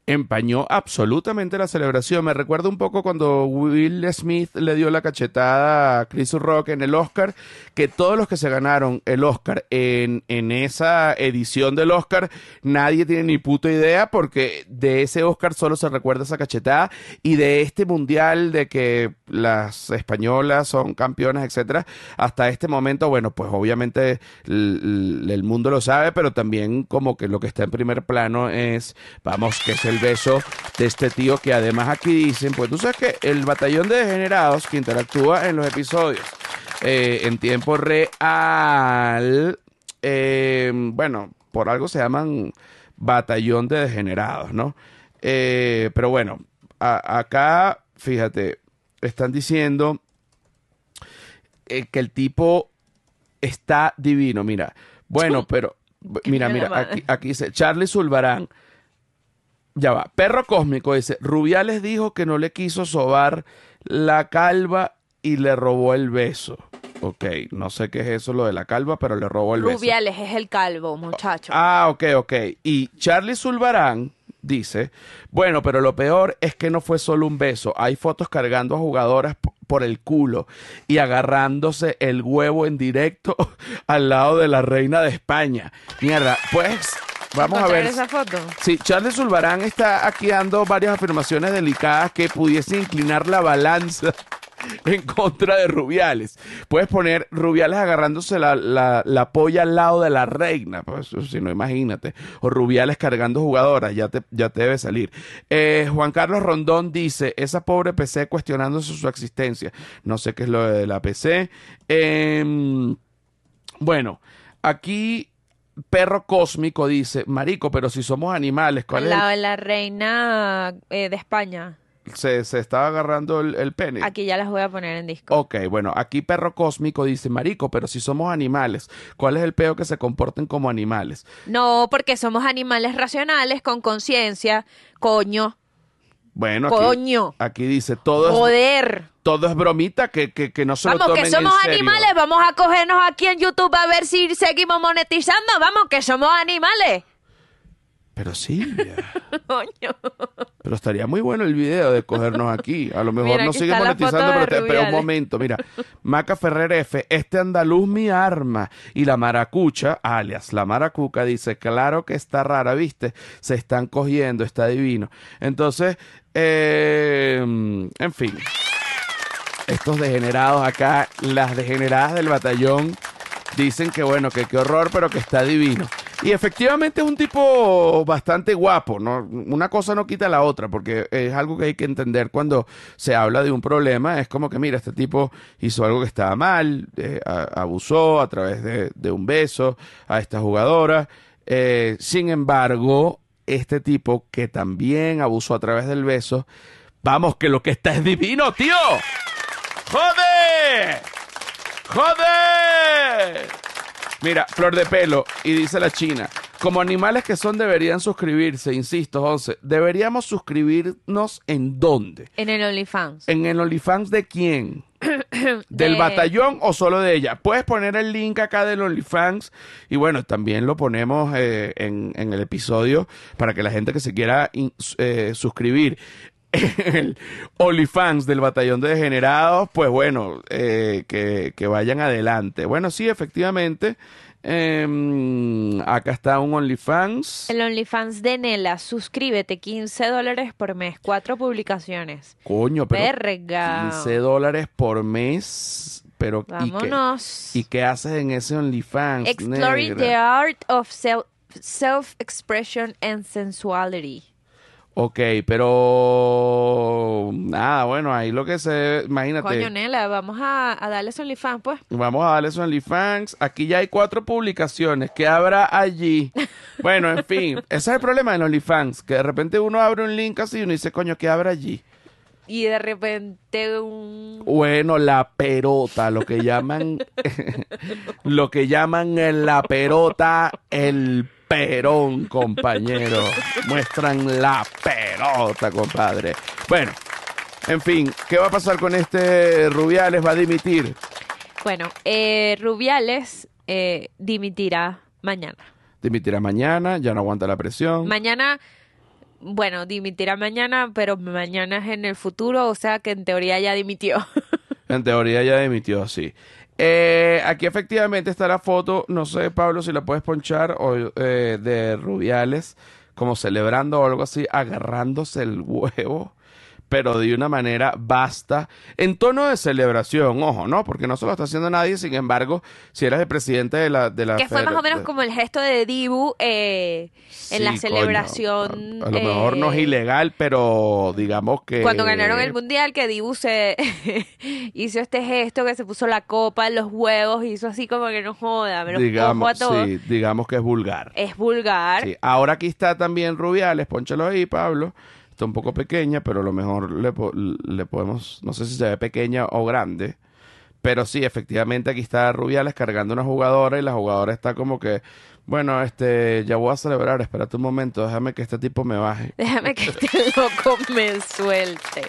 Empañó absolutamente la celebración. Me recuerda un poco cuando Will Smith le dio la cachetada a Chris Rock en el Oscar, que todos los que se ganaron el Oscar en, en esa edición del Oscar, nadie tiene ni puta idea porque de ese Oscar solo se recuerda esa cachetada y de este mundial de que las españolas son campeonas, etcétera, hasta este momento, bueno, pues obviamente l- l- el mundo lo sabe, pero también como que lo que está en primer plano es, vamos, que es el beso de este tío que además aquí dicen, pues tú sabes que el batallón de degenerados que interactúa en los episodios eh, en tiempo real, eh, bueno, por algo se llaman batallón de degenerados, ¿no? Eh, pero bueno, a- acá, fíjate, están diciendo que el tipo está divino, mira. Bueno, pero mira, mira, aquí, aquí dice Charlie Zulbarán. Ya va, perro cósmico dice, Rubiales dijo que no le quiso sobar la calva y le robó el beso. Ok, no sé qué es eso lo de la calva, pero le robo el beso. Rubiales es el calvo, muchacho. Ah, ok, ok. Y Charlie Zulbarán dice, bueno, pero lo peor es que no fue solo un beso. Hay fotos cargando a jugadoras por el culo y agarrándose el huevo en directo al lado de la reina de España. Mierda, pues vamos a ¿Encontrar ver. esa foto? Sí, Charles Zulbarán está aquí dando varias afirmaciones delicadas que pudiesen inclinar la balanza en contra de Rubiales. Puedes poner Rubiales agarrándose la, la, la polla al lado de la reina, pues si no, imagínate. O Rubiales cargando jugadoras, ya te, ya te debe salir. Eh, Juan Carlos Rondón dice, esa pobre PC cuestionándose su existencia. No sé qué es lo de la PC. Em, bueno, aquí Perro Cósmico dice, Marico, pero si somos animales, ¿cuál Al es el- la reina eh, de España. se, se estaba agarrando el, el pene? Aquí ya las voy a poner en disco. Ok, bueno, aquí Perro Cósmico dice, Marico, pero si somos animales, ¿cuál es el peo que se comporten como animales? No, porque somos animales racionales con conciencia. Coño, Bueno, aquí, coño, aquí dice, todo es, joder. Todo es bromita, que, que, que no se lo Vamos, tomen que somos en serio. animales. Vamos a cogernos aquí en YouTube a ver si seguimos monetizando. Vamos, que somos animales. Pero sí, Coño. pero estaría muy bueno el video de cogernos aquí. A lo mejor Mira, no sigue monetizando, pero, te, pero un momento, mira. Maca Ferrer F, este andaluz mi arma. Y la maracucha, alias la maracuca, dice, claro que está rara, ¿viste? Se están cogiendo, está divino. Entonces, eh, en fin. Estos degenerados acá, las degeneradas del batallón, dicen que bueno, que qué horror, pero que está divino. Y efectivamente es un tipo bastante guapo, ¿no? Una cosa no quita la otra, porque es algo que hay que entender cuando se habla de un problema. Es como que, mira, este tipo hizo algo que estaba mal, eh, abusó a través de, de un beso a esta jugadora. Eh, sin embargo, este tipo que también abusó a través del beso, vamos, que lo que está es divino, tío. ¡Joder! ¡Joder! Mira, flor de pelo, y dice la China, como animales que son deberían suscribirse, insisto, José, deberíamos suscribirnos en dónde? En el OnlyFans. ¿En el OnlyFans de quién? ¿Del De- batallón o solo de ella? Puedes poner el link acá del OnlyFans y bueno, también lo ponemos eh, en, en el episodio para que la gente que se quiera in- eh, suscribir el OnlyFans del batallón de degenerados, pues bueno, eh, que, que vayan adelante. Bueno, sí, efectivamente, em, acá está un OnlyFans. El OnlyFans de Nela. Suscríbete. 15 dólares por mes. Cuatro publicaciones. Coño, pero Verga. 15 dólares por mes, pero ¿y qué? Vámonos. ¿Y qué haces en ese OnlyFans? Exploring negra? the art of self- self-expression and sensuality. Ok, pero nada, bueno, ahí lo que se, imagínate, Coño, Nela, vamos a, a darle su OnlyFans, pues. vamos a darle su OnlyFans, aquí ya hay cuatro publicaciones, ¿qué habrá allí? Bueno, en fin, ese es el problema de OnlyFans, que de repente uno abre un link así y uno dice, coño, ¿qué habrá allí? Y de repente un... Bueno, la perota, lo que llaman, lo que llaman la perota el perón, compañero. Muestran la perota, compadre. Bueno, en fin, ¿qué va a pasar con este Rubiales? ¿Va a dimitir? Bueno, eh, Rubiales eh, dimitirá mañana. Dimitirá mañana, ya no aguanta la presión. Mañana, bueno, dimitirá mañana, pero mañana es en el futuro, o sea que en teoría ya dimitió. En teoría ya dimitió, sí. Eh, aquí efectivamente está la foto, no sé Pablo si la puedes ponchar, o, eh, de Rubiales como celebrando o algo así, agarrándose el huevo, pero de una manera basta, en tono de celebración, ojo, ¿no? Porque no se lo está haciendo nadie, sin embargo, si eres el presidente de la... De la que fue más o menos de- como el gesto de Dibu eh, en la celebración. coño, A, a lo mejor no es eh, ilegal, pero digamos que... Cuando ganaron el mundial, que Dibu se hizo este gesto, que se puso la copa en los huevos, hizo así como que no joda, me digamos, a todos. sí, digamos que es vulgar. Es vulgar. Sí, ahora aquí está también Rubiales, ponchalo ahí, Pablo. Está un poco pequeña, pero a lo mejor le, po- le podemos, no sé si se ve pequeña o grande. Pero sí, efectivamente aquí está Rubiales cargando una jugadora y la jugadora está como que, bueno, este, ya voy a celebrar, espérate un momento, déjame que este tipo me baje. Déjame que este loco me suelte.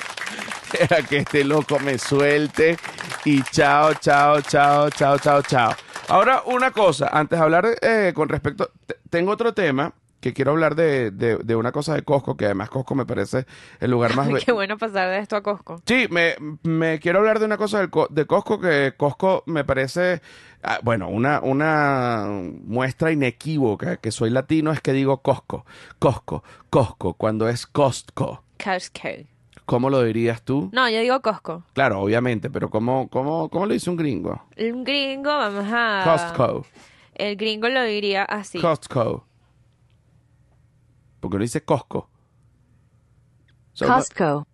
Deja que este loco me suelte y chao, chao, chao, chao, chao, chao. Ahora, una cosa, antes de hablar eh, con respecto, te- tengo otro tema que quiero hablar de, de- de una cosa de Costco, que además Costco me parece el lugar más... Qué bueno pasar de esto a Costco. Sí, me, me quiero hablar de una cosa del de Costco que Costco me parece, ah, bueno, una, una muestra inequívoca que soy latino es que digo Costco, Costco, Costco, cuando es Costco. Costco. ¿Cómo lo dirías tú? No, yo digo Costco. Claro, obviamente, pero ¿cómo, cómo, cómo lo dice un gringo? Un gringo, vamos a... Costco, El gringo lo diría así. Costco. Porque no dice Costco. So, Costco,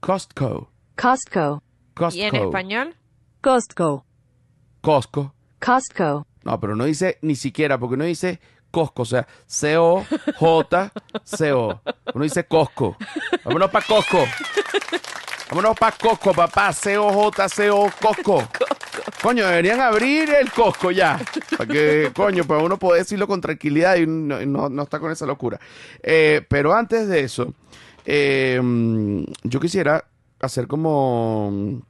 Costco. Costco, Costco. ¿Y en español? Costco, Costco. Costco, No, pero no dice ni siquiera, porque no dice Costco, o sea, C-O-J-C-O. Uno dice Costco. Vámonos para Costco. Vámonos para Costco, papá. C-O-J-C-O, Costco. Coño, deberían abrir el Costco ya. Para que, coño, para uno poder decirlo con tranquilidad y no, no, no está con esa locura. Eh, pero antes de eso, eh, yo quisiera hacer como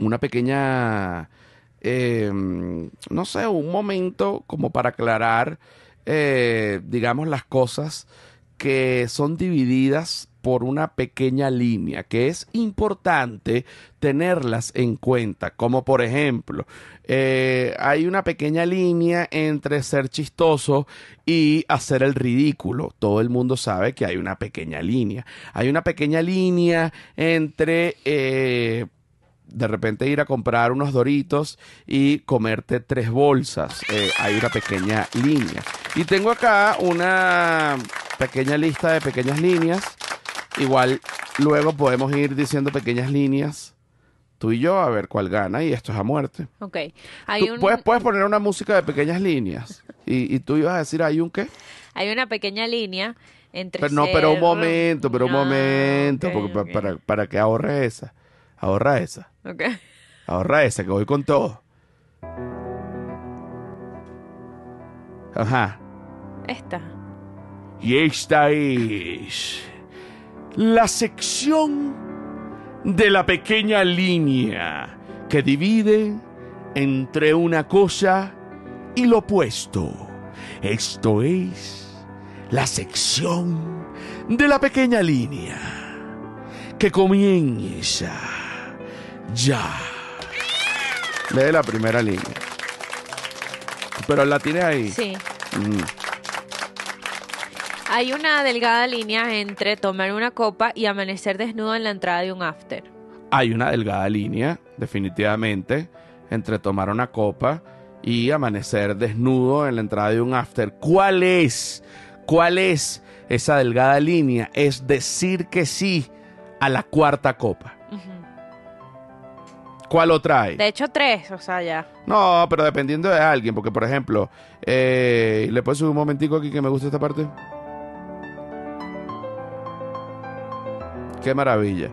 una pequeña, eh, no sé, un momento como para aclarar, digamos, las cosas que son divididas por una pequeña línea, que es importante tenerlas en cuenta, como por ejemplo, eh, hay una pequeña línea entre ser chistoso y hacer el ridículo. Todo el mundo sabe que hay una pequeña línea. Hay una pequeña línea entre... eh, de repente ir a comprar unos doritos y comerte tres bolsas. Eh, hay una pequeña línea. Y tengo acá una pequeña lista de pequeñas líneas. Igual luego podemos ir diciendo pequeñas líneas. Tú y yo a ver cuál gana y esto es a muerte. Ok. Hay, Tú un, puedes, puedes poner una música de pequeñas líneas. Y, y tú ibas a decir, ¿hay un qué? hay una pequeña línea entre Pero no, pero un momento, pero un Ah, momento. porque. Para, para que ahorre esa. Ahorra esa. Ok. Ahorra esa, que voy con todo. Ajá. Esta. Y esta es la sección de la pequeña línea que divide entre una cosa y lo opuesto. Esto es la sección de la pequeña línea que comienza ya. Lee la primera línea. Pero la tienes ahí. Sí. Mm. Hay una delgada línea entre tomar una copa y amanecer desnudo en la entrada de un after. hay una delgada línea, definitivamente, entre tomar una copa y amanecer desnudo en la entrada de un after. ¿Cuál es? ¿Cuál es esa delgada línea? Es decir que sí a la cuarta copa. ¿Cuál otra hay? De hecho, tres, o sea, ya. No, pero dependiendo de alguien, porque por ejemplo, eh, ¿le puedes subir un momentico aquí que me gusta esta parte? Qué maravilla.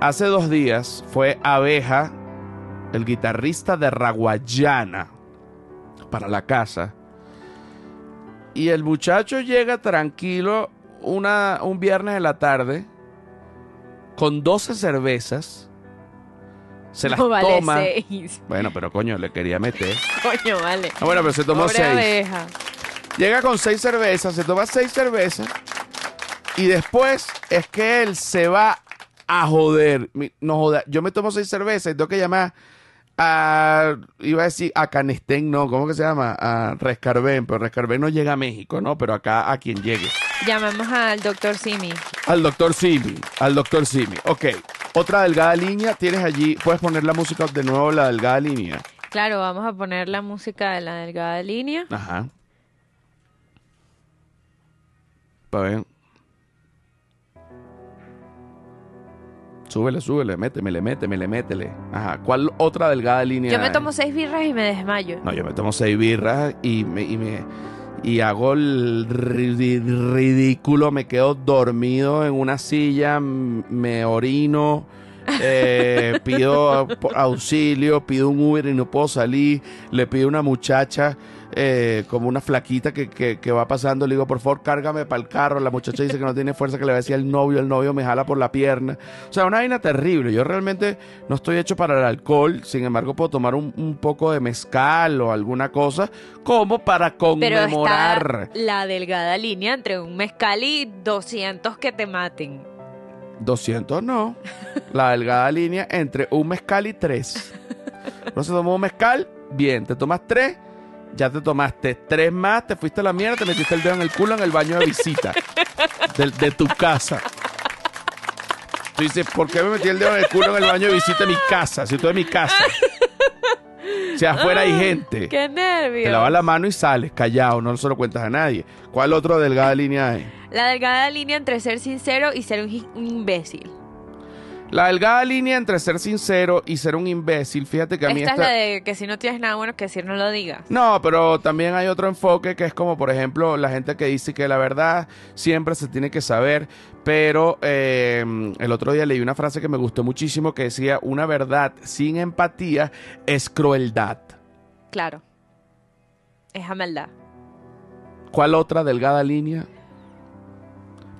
Hace dos días fue Abeja, el guitarrista de Raguayana, para la casa. Y el muchacho llega tranquilo una, un viernes de la tarde con 12 cervezas. Se las no vale toma. seis. Bueno, pero coño, le quería meter. Coño, vale. Ah, bueno, pero se tomó Pobre seis. abeja. Llega con seis cervezas, se toma seis cervezas. Y después es que él se va a joder. No joda. Yo me tomo seis cervezas y tengo que llamar a. Iba a decir a Canestén, no. ¿Cómo que se llama? A Rescarben. Pero Rescarben no llega a México, ¿no? Pero acá a quien llegue. Llamamos al doctor Simi. Al doctor Simi. Al doctor Simi. Ok. Otra delgada línea. Tienes allí. Puedes poner la música de nuevo, la delgada línea. Claro, vamos a poner la música de la delgada línea. Ajá. Para ver. Súbele, súbele, métemele, métemele, métele. Ajá. ¿Cuál otra delgada línea? Yo me hay? tomo seis birras y me desmayo. No, yo me tomo seis birras y me, y me y hago el ri- ridículo, me quedo dormido en una silla, me orino, eh, pido au- auxilio, pido un Uber y no puedo salir, le pido a una muchacha eh, como una flaquita que, que, que va pasando. Le digo, por favor, cárgame para el carro. La muchacha dice que no tiene fuerza, que le va a decir al novio. El novio me jala por la pierna. O sea, una vaina terrible. Yo realmente no estoy hecho para el alcohol. Sin embargo, puedo tomar un, un poco de mezcal o alguna cosa como para Pero conmemorar. está la delgada línea entre un mezcal y 200 que te maten. 200 no. La delgada línea entre un mezcal y tres. No se tomó un mezcal, bien. Te tomas tres, ya te tomaste tres más, te fuiste a la mierda, te metiste el dedo en el culo en el baño de visita de, de tu casa. Tú dices, ¿por qué me metí el dedo en el culo en el baño de visita de mi casa? Si estoy en mi casa. Si afuera hay gente. ¡Qué nervios! Te lavas la mano y sales, callado, no se lo cuentas a nadie. ¿Cuál otro delgada línea hay? La delgada línea entre ser sincero y ser un imbécil. La delgada línea entre ser sincero y ser un imbécil, fíjate que a mí Esta es esta- la de que si no tienes nada bueno que decir, no lo digas. No, pero también hay otro enfoque que es como, por ejemplo, la gente que dice que la verdad siempre se tiene que saber, pero eh, el otro día leí una frase que me gustó muchísimo que decía, una verdad sin empatía es crueldad. Claro. Es maldad. ¿Cuál otra delgada línea?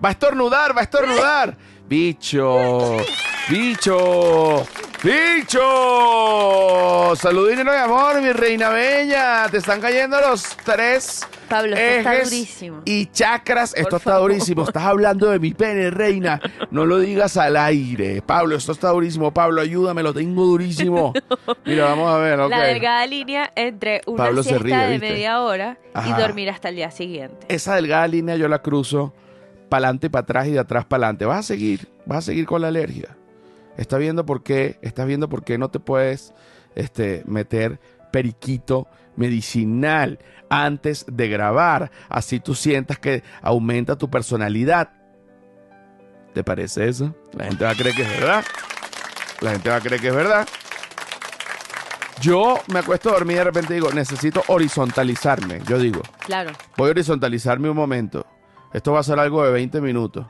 Va a estornudar, va a estornudar. Bicho, bicho, bicho. De amor, mi reina bella. Te están cayendo los tres Pablo, esto está ejes durísimo. y chakras. Esto está favor. durísimo. Estás hablando de mi pene, reina. No lo digas al aire. Pablo, esto está durísimo. Pablo, ayúdame, lo tengo durísimo. Mira, vamos a ver. La delgada línea entre una Pablo siesta ríe, de media hora Ajá. y dormir hasta el día siguiente. esa delgada línea yo la cruzo para adelante y para atrás y de atrás para adelante. Vas a seguir, vas a seguir con la alergia. Estás viendo por qué, estás viendo por qué no te puedes este, meter periquito medicinal antes de grabar. Así tú sientas que aumenta tu personalidad. ¿Te parece eso? La gente va a creer que es verdad. La gente va a creer que es verdad. Yo me acuesto a dormir y de repente digo, necesito horizontalizarme. Yo digo, Claro. Voy a horizontalizarme un momento. Esto va a ser algo de 20 minutos.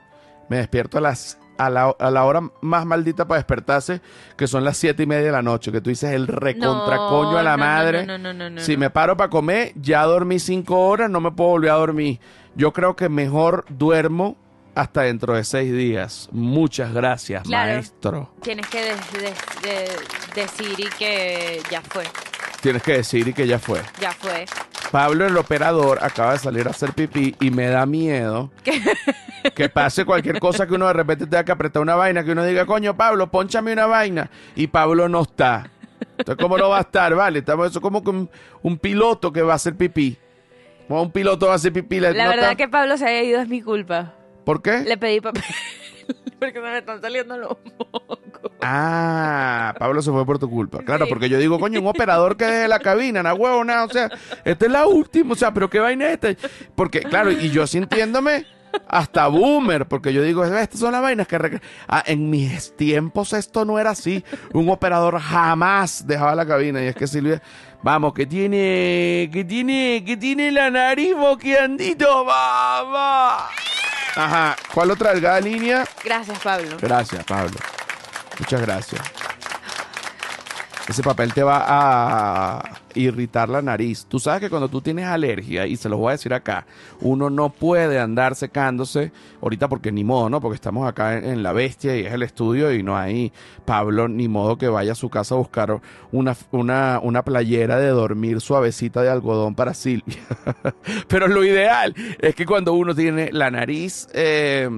Me despierto a las a la, a la hora más maldita para despertarse, que son las 7 y media de la noche, que tú dices el recontracoño a la no, no, madre. no, no, no, no, si no. me paro para comer, ya dormí 5 horas, no me puedo volver a dormir. Yo creo que mejor duermo hasta dentro de 6 días. Muchas gracias, Claro. maestro. Tienes que de- decir y que ya fue. Tienes que decir y que ya fue. Ya fue. Pablo, el operador, acaba de salir a hacer pipí y me da miedo que pase cualquier cosa que uno de repente tenga que apretar una vaina, que uno diga, coño, Pablo, ponchame una vaina. Y Pablo no está. Entonces, ¿cómo no va a estar? Vale, estamos, eso es como que un, un piloto que va a hacer pipí. Como un piloto va a hacer pipí. La no verdad está- que Pablo se haya ido es mi culpa. ¿Por qué? Le pedí papel. Porque se me están saliendo los mocos. Ah, Pablo se fue por tu culpa. Claro, porque yo digo, coño, un operador que deje la cabina, na huevo, nada. O sea, esta es la última. O sea, pero qué vaina es esta. Porque, claro, y yo sintiéndome hasta boomer, porque yo digo, estas son las vainas que. Ah, en mis tiempos esto no era así. Un operador jamás dejaba la cabina. Y es que Silvia, vamos, que tiene. que tiene. que tiene la nariz boqueandito, vamos. Ajá. ¿Cuál otra delgada línea? Gracias, Pablo. Gracias, Pablo. Muchas gracias. Ese papel te va a irritar la nariz. Tú sabes que cuando tú tienes alergia, y se los voy a decir acá, uno no puede andar secándose ahorita porque ni modo, ¿no? Porque estamos acá en, la bestia y es el estudio y no hay Pablo ni modo que vaya a su casa a buscar una, una, una playera de dormir suavecita de algodón para Silvia. Pero lo ideal es que cuando uno tiene la nariz... eh,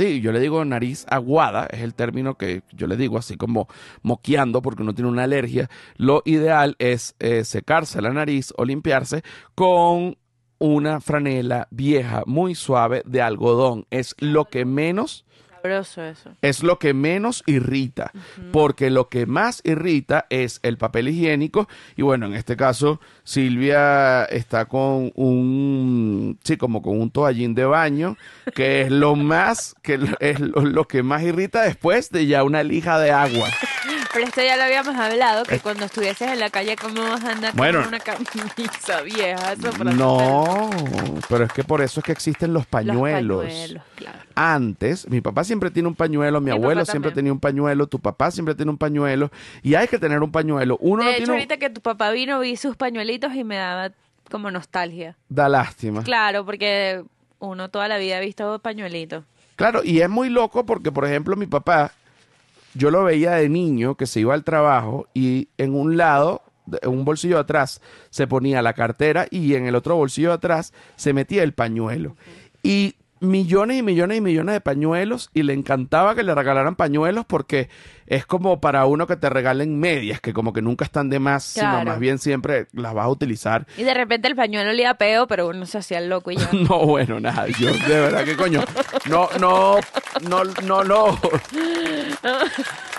Sí, yo le digo nariz aguada, es el término que yo le digo, así como moqueando porque uno tiene una alergia. Lo ideal es eh, secarse la nariz o limpiarse con una franela vieja, muy suave de algodón. Es lo que menos Sabroso eso. es lo que menos irrita, porque lo que más irrita es el papel higiénico y bueno, en este caso Silvia está con un, sí, como con un toallín de baño, que es lo más, que es lo, lo que más irrita después de ya una lija de agua. Pero esto ya lo habíamos hablado, que cuando estuvieses en la calle, ¿cómo vas a andar Bueno. con una camisa vieja? Eso No, pero es que por eso es que existen los Los pañuelos. pañuelos, claro. Antes, mi papá siempre tiene un pañuelo, mi, Mi abuelo siempre tenía un pañuelo, tu papá siempre tiene un pañuelo y hay que tener un pañuelo. Uno no De hecho, tiene un- ahorita que tu papá vino, vi sus pañuelitos y me daba como nostalgia. Da lástima. Claro, porque uno toda la vida ha visto pañuelitos. Claro, y es muy loco porque, por ejemplo, mi papá, yo lo veía de niño que se iba al trabajo y en un lado, en un bolsillo de atrás, se ponía la cartera y en el otro bolsillo de atrás se metía el pañuelo. Y millones y millones y millones de pañuelos y le encantaba que le regalaran pañuelos porque es como para uno que te regalen medias, que como que nunca están de más, sino más bien siempre las vas a utilizar. Y de repente el pañuelo olía peo, pero uno se hacía el loco y ya. No, bueno, nada, yo de verdad que coño, no, no, no, no, no.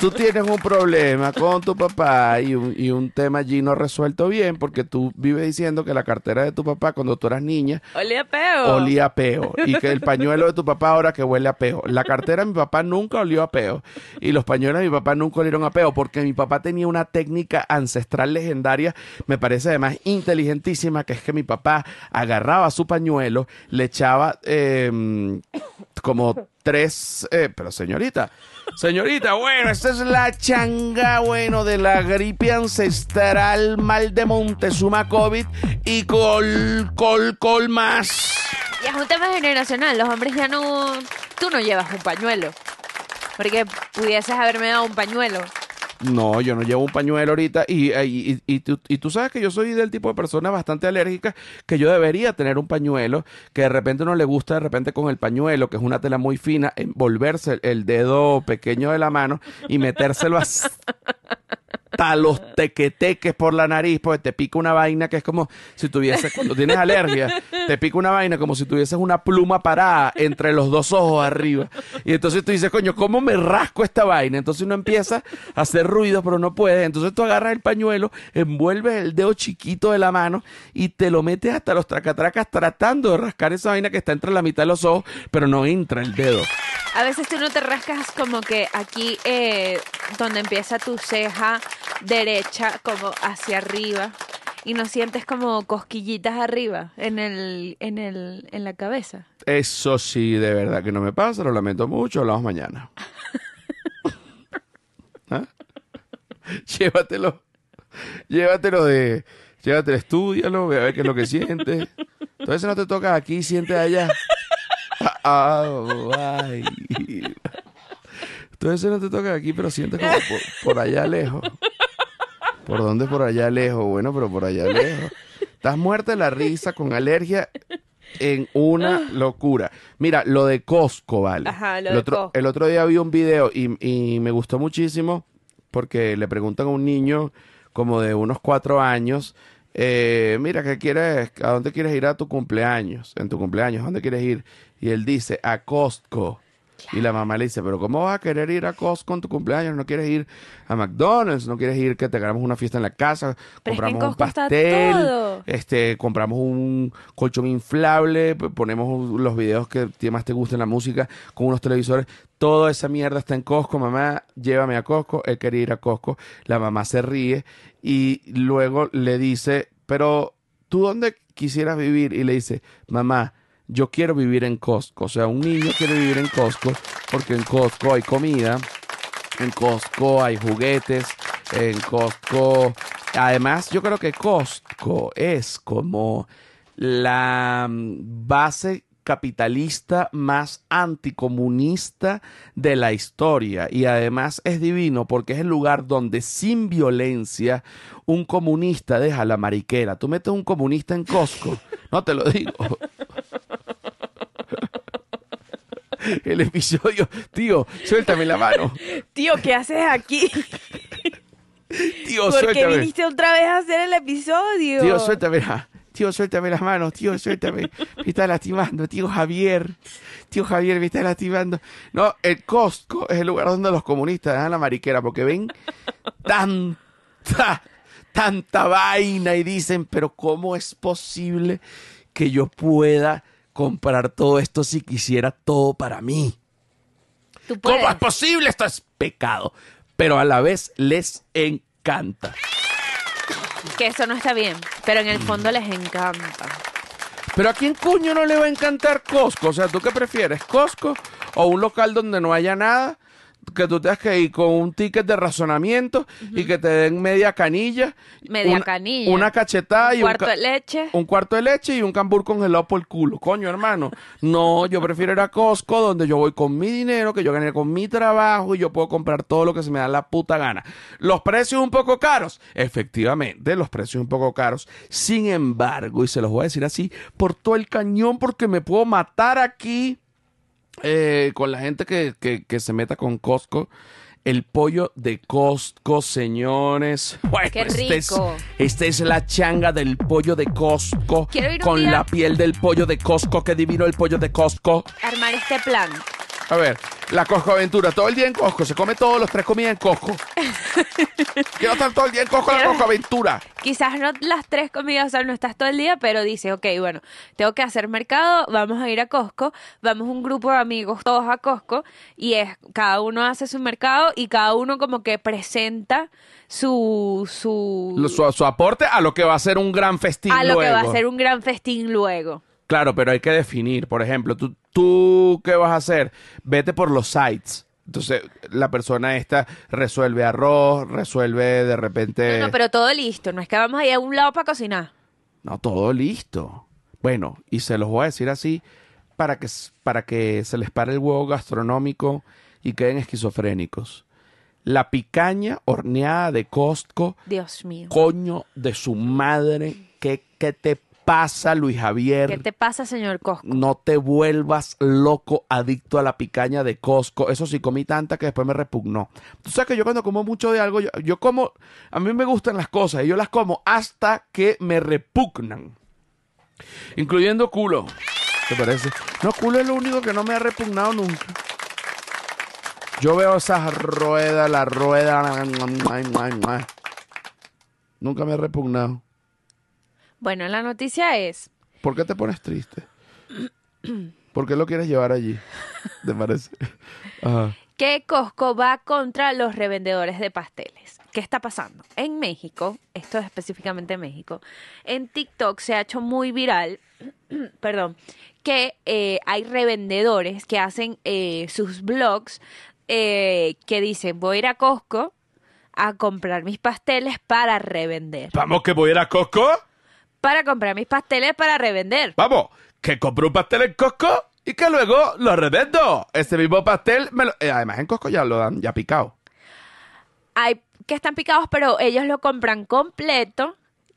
Tú tienes un problema con tu papá y un, y un tema allí no resuelto bien porque tú vives diciendo que la cartera de tu papá cuando tú eras niña Olía peo. olía a peo y que el pañuelo de tu papá ahora que huele a peo. La cartera de mi papá nunca olió a peo y los pañuelos de mi papá nunca olieron a peo porque mi papá tenía una técnica ancestral legendaria, me parece además inteligentísima, que es que mi papá agarraba su pañuelo, le echaba eh, como tres, eh, pero señorita, señorita, bueno, esta es la changa, bueno, de la gripe ancestral mal de Montezuma COVID y col, col, col más. Y es un tema generacional. Los hombres ya no. Tú no llevas un pañuelo. Porque pudieses haberme dado un pañuelo. No, yo no llevo un pañuelo ahorita y, y, y- y tú, y tú sabes que yo soy del tipo de persona bastante alérgica que yo debería tener un pañuelo que de repente no le gusta de repente con el pañuelo, que es una tela muy fina, envolverse el dedo pequeño de la mano y metérselo hasta los tequeteques por la nariz, porque te pica una vaina que es como si tuvieses, cuando tienes alergia, te pica una vaina como si tuvieses una pluma parada entre los dos ojos arriba. Y entonces tú dices, coño, ¿cómo me rasco esta vaina? Entonces uno empieza a hacer ruido, pero no puede. Entonces tú agarras el pañuelo, envuelves el dedo chiquito de la mano y te lo metes hasta los tracatracas tratando de rascar esa vaina que está entre la mitad de los ojos, pero no entra el dedo. A veces tú no te rascas como que aquí, eh, donde empieza tu ceja derecha, como hacia arriba. Y no sientes como cosquillitas arriba en el, en el, en la cabeza. Eso sí, de verdad que no me pasa, lo lamento mucho, hablamos mañana. ¿Ah? Llévatelo, llévatelo de, llévatelo, estudialo, ve a ver qué es lo que sientes. Entonces no te toca aquí, siente allá. Ah, ay. Entonces no te toca aquí, pero sientes como por, por allá lejos. ¿Por dónde por allá lejos? Bueno, pero por allá lejos. Estás muerta de la risa con alergia en una locura. Mira, lo de Costco, ¿vale? Ajá, lo el de otro, Costco. El otro día vi un video y, y me gustó muchísimo porque le preguntan a un niño como de unos cuatro años, eh, mira, ¿qué quieres? ¿A dónde quieres ir a tu cumpleaños? En tu cumpleaños, ¿a dónde quieres ir? Y él dice, a Costco. Y la mamá le dice, pero ¿cómo vas a querer ir a Costco en tu cumpleaños? ¿No quieres ir a McDonald's? ¿No quieres ir que te hagamos una fiesta en la casa? Pero es que en compramos un pastel, este, compramos un colchón inflable, ponemos los videos que más te gusten la música con unos televisores. Toda esa mierda está en Costco, mamá, llévame a Costco. Él quería ir a Costco. La mamá se ríe y luego le dice, pero ¿tú dónde quisieras vivir? Y le dice, mamá, yo quiero vivir en Costco. O sea, un niño quiere vivir en Costco porque en Costco hay comida, en Costco hay juguetes, en Costco... Además, yo creo que Costco es como la mm, base capitalista más anticomunista de la historia y además es divino porque es el lugar donde sin violencia un comunista deja la mariquera. Tú metes un comunista en Costco, no te lo digo. El episodio, tío, suéltame la mano. Tío, ¿qué haces aquí? Tío, ¿Por qué suéltame. viniste otra vez a hacer el episodio? Tío, suéltame la- Tío, suéltame las manos, tío, suéltame. Me está lastimando, tío Javier. Tío Javier, me está lastimando. No, el Costco es el lugar donde los comunistas dejan la mariquera porque ven tanta, tanta vaina y dicen, pero ¿cómo es posible que yo pueda comprar todo esto si quisiera todo para mí? Tú ¿Cómo es posible? Esto es pecado. Pero a la vez les encanta. Que eso no está bien, pero en el fondo les encanta. Pero a quién coño no le va a encantar Costco? O sea, ¿tú qué prefieres? ¿Costco o un local donde no haya nada? Que tú tengas que ir con un ticket de razonamiento y que te den media canilla. Media una, canilla. Una cachetada Un y cuarto un, ca- de leche. un cuarto de leche y un cambur congelado por el culo. Coño, hermano. No, yo prefiero ir a Costco donde yo voy con mi dinero, que yo gané con mi trabajo y yo puedo comprar todo lo que se me da la puta gana. Los precios un poco caros. Efectivamente, los precios un poco caros. Sin embargo, y se los voy a decir así, por todo el cañón porque me puedo matar aquí eh, con la gente que, que- que se meta con Costco. El pollo de Costco, señores. Bueno, Qué este es- rico. esta es la changa del pollo de Costco. Quiero ir un con día- la piel del pollo de Costco. Qué divino el pollo de Costco. Armar este plan. A ver, la Costco Aventura. Todo el día en Costco. Se come todos los tres comidas en Costco. Quiero estar todo el día en Costco, la Costco Aventura. Quizás no las tres comidas, o sea, no estás todo el día, pero dices, ok, bueno, tengo que hacer mercado, vamos a ir a Costco, vamos un grupo de amigos todos a Costco y es, cada uno hace su mercado y cada uno como que presenta su, su, Su, su aporte a lo que va a ser un gran festín a lo que va a luego. ser un gran festín luego. Claro, pero hay que definir. Por ejemplo, tú, tú ¿qué vas a hacer? Vete por los sites. Entonces, la persona esta resuelve arroz, resuelve de repente... No, no, pero todo listo, no es que vamos a ir a un lado para cocinar. No, todo listo. Bueno, y se los voy a decir así para que, para que se les pare el huevo gastronómico y queden esquizofrénicos. La picaña horneada de Costco, Dios mío. coño de su madre, ¿qué, qué te pasa, Luis Javier? ¿Qué te pasa, señor Costco? No te vuelvas loco, adicto a la picaña de Costco. Eso sí, comí tanta que después me repugnó. Tú sabes que yo cuando como mucho de algo, yo, yo como, a mí me gustan las cosas y yo las como hasta que me repugnan. Incluyendo culo. ¿Te parece? No, culo es lo único que no me ha repugnado nunca. Yo veo esas ruedas, la rueda. Nunca me ha repugnado. Bueno, la noticia es, ¿Por qué te pones triste? ¿Por qué lo quieres llevar allí? ¿Te parece? Ajá. que Costco va contra los revendedores de pasteles. ¿Qué está pasando? En México, esto es específicamente en México, en TikTok se ha hecho muy viral, perdón, que eh, hay revendedores que hacen eh, sus blogs eh, que dicen voy a ir a Costco a comprar mis pasteles para revender. Vamos, que voy a ir a Costco. Para comprar mis pasteles para revender. Vamos, que compro un pastel en Costco y que luego lo revendo. Ese mismo pastel, me lo- eh, además en Costco ya lo dan ya picado. hay que están picados, pero ellos lo compran completo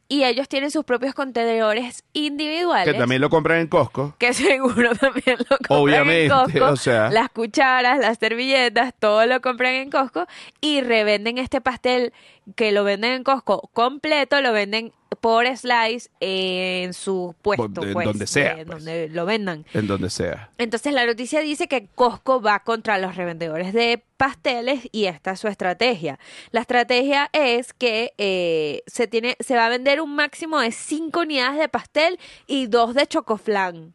y ellos tienen sus propios contenedores individuales. Que también lo compran en Costco. que seguro también lo compran Obviamente, en Costco. o sea. Las cucharas, las servilletas, todo lo compran en Costco y revenden este pastel que lo venden en Costco completo, lo venden por slice en su puesto, Donde- pues, donde sea, pues. donde lo vendan. En donde sea. Entonces la noticia dice que Costco va contra los revendedores de pasteles y esta es su estrategia. La estrategia es que eh, se tiene, se va a vender un máximo de 5 unidades de pastel y dos de chocoflan.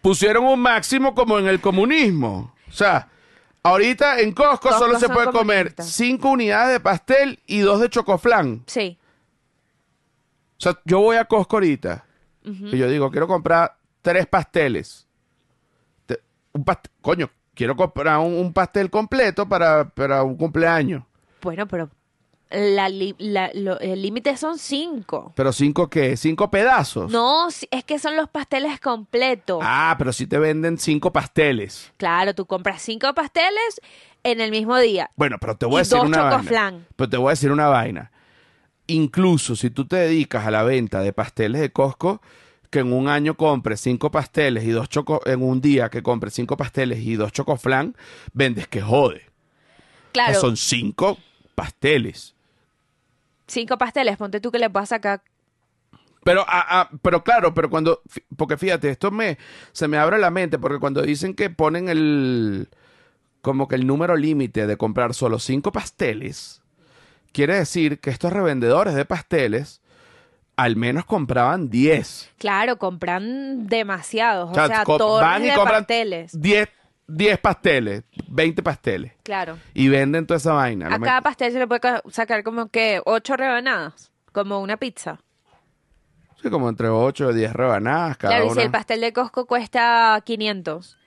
Pusieron un máximo como en el comunismo. O sea, ahorita en Costco, Costco solo se puede comer comunistas. cinco unidades de pastel y dos de chocoflán. Sí. O sea, yo voy a Costco ahorita y yo digo, quiero comprar tres pasteles. Te- un past- Coño, quiero comprar un, un pastel completo para, para un cumpleaños. Bueno, pero la li- la- lo- el límite son 5. ¿Pero cinco qué? ¿Cinco pedazos? No, es que son los pasteles completos. Ah, pero si te venden cinco pasteles. Claro, tú compras 5 pasteles en el mismo día. Bueno, pero te voy a Y decir dos una vaina. Pero te voy a decir una vaina. Incluso si tú te dedicas a la venta de pasteles de Costco, que en un año compres cinco pasteles y dos choco, en un día que compres cinco pasteles y dos chocoflan, vendes que jode. O sea, Claro, son cinco pasteles. cinco pasteles, ponte tú que le vas a sacar Pero, ah, ah, pero claro, pero cuando, porque fíjate, esto me, se me abre la mente, porque cuando dicen que ponen el, como que el número límite de comprar solo cinco pasteles, quiere decir que estos revendedores de pasteles al menos compraban 10. Claro, compran demasiados, o O sea, sea, co- torres van y de compran pasteles. 10, 10 pasteles, 20 pasteles, Claro. y venden toda esa vaina. A No me- cada pastel se le puede ca- sacar como que ocho rebanadas, como una pizza. Sí, como entre 8 o 10 rebanadas cada claro, y si el pastel de Costco cuesta 500,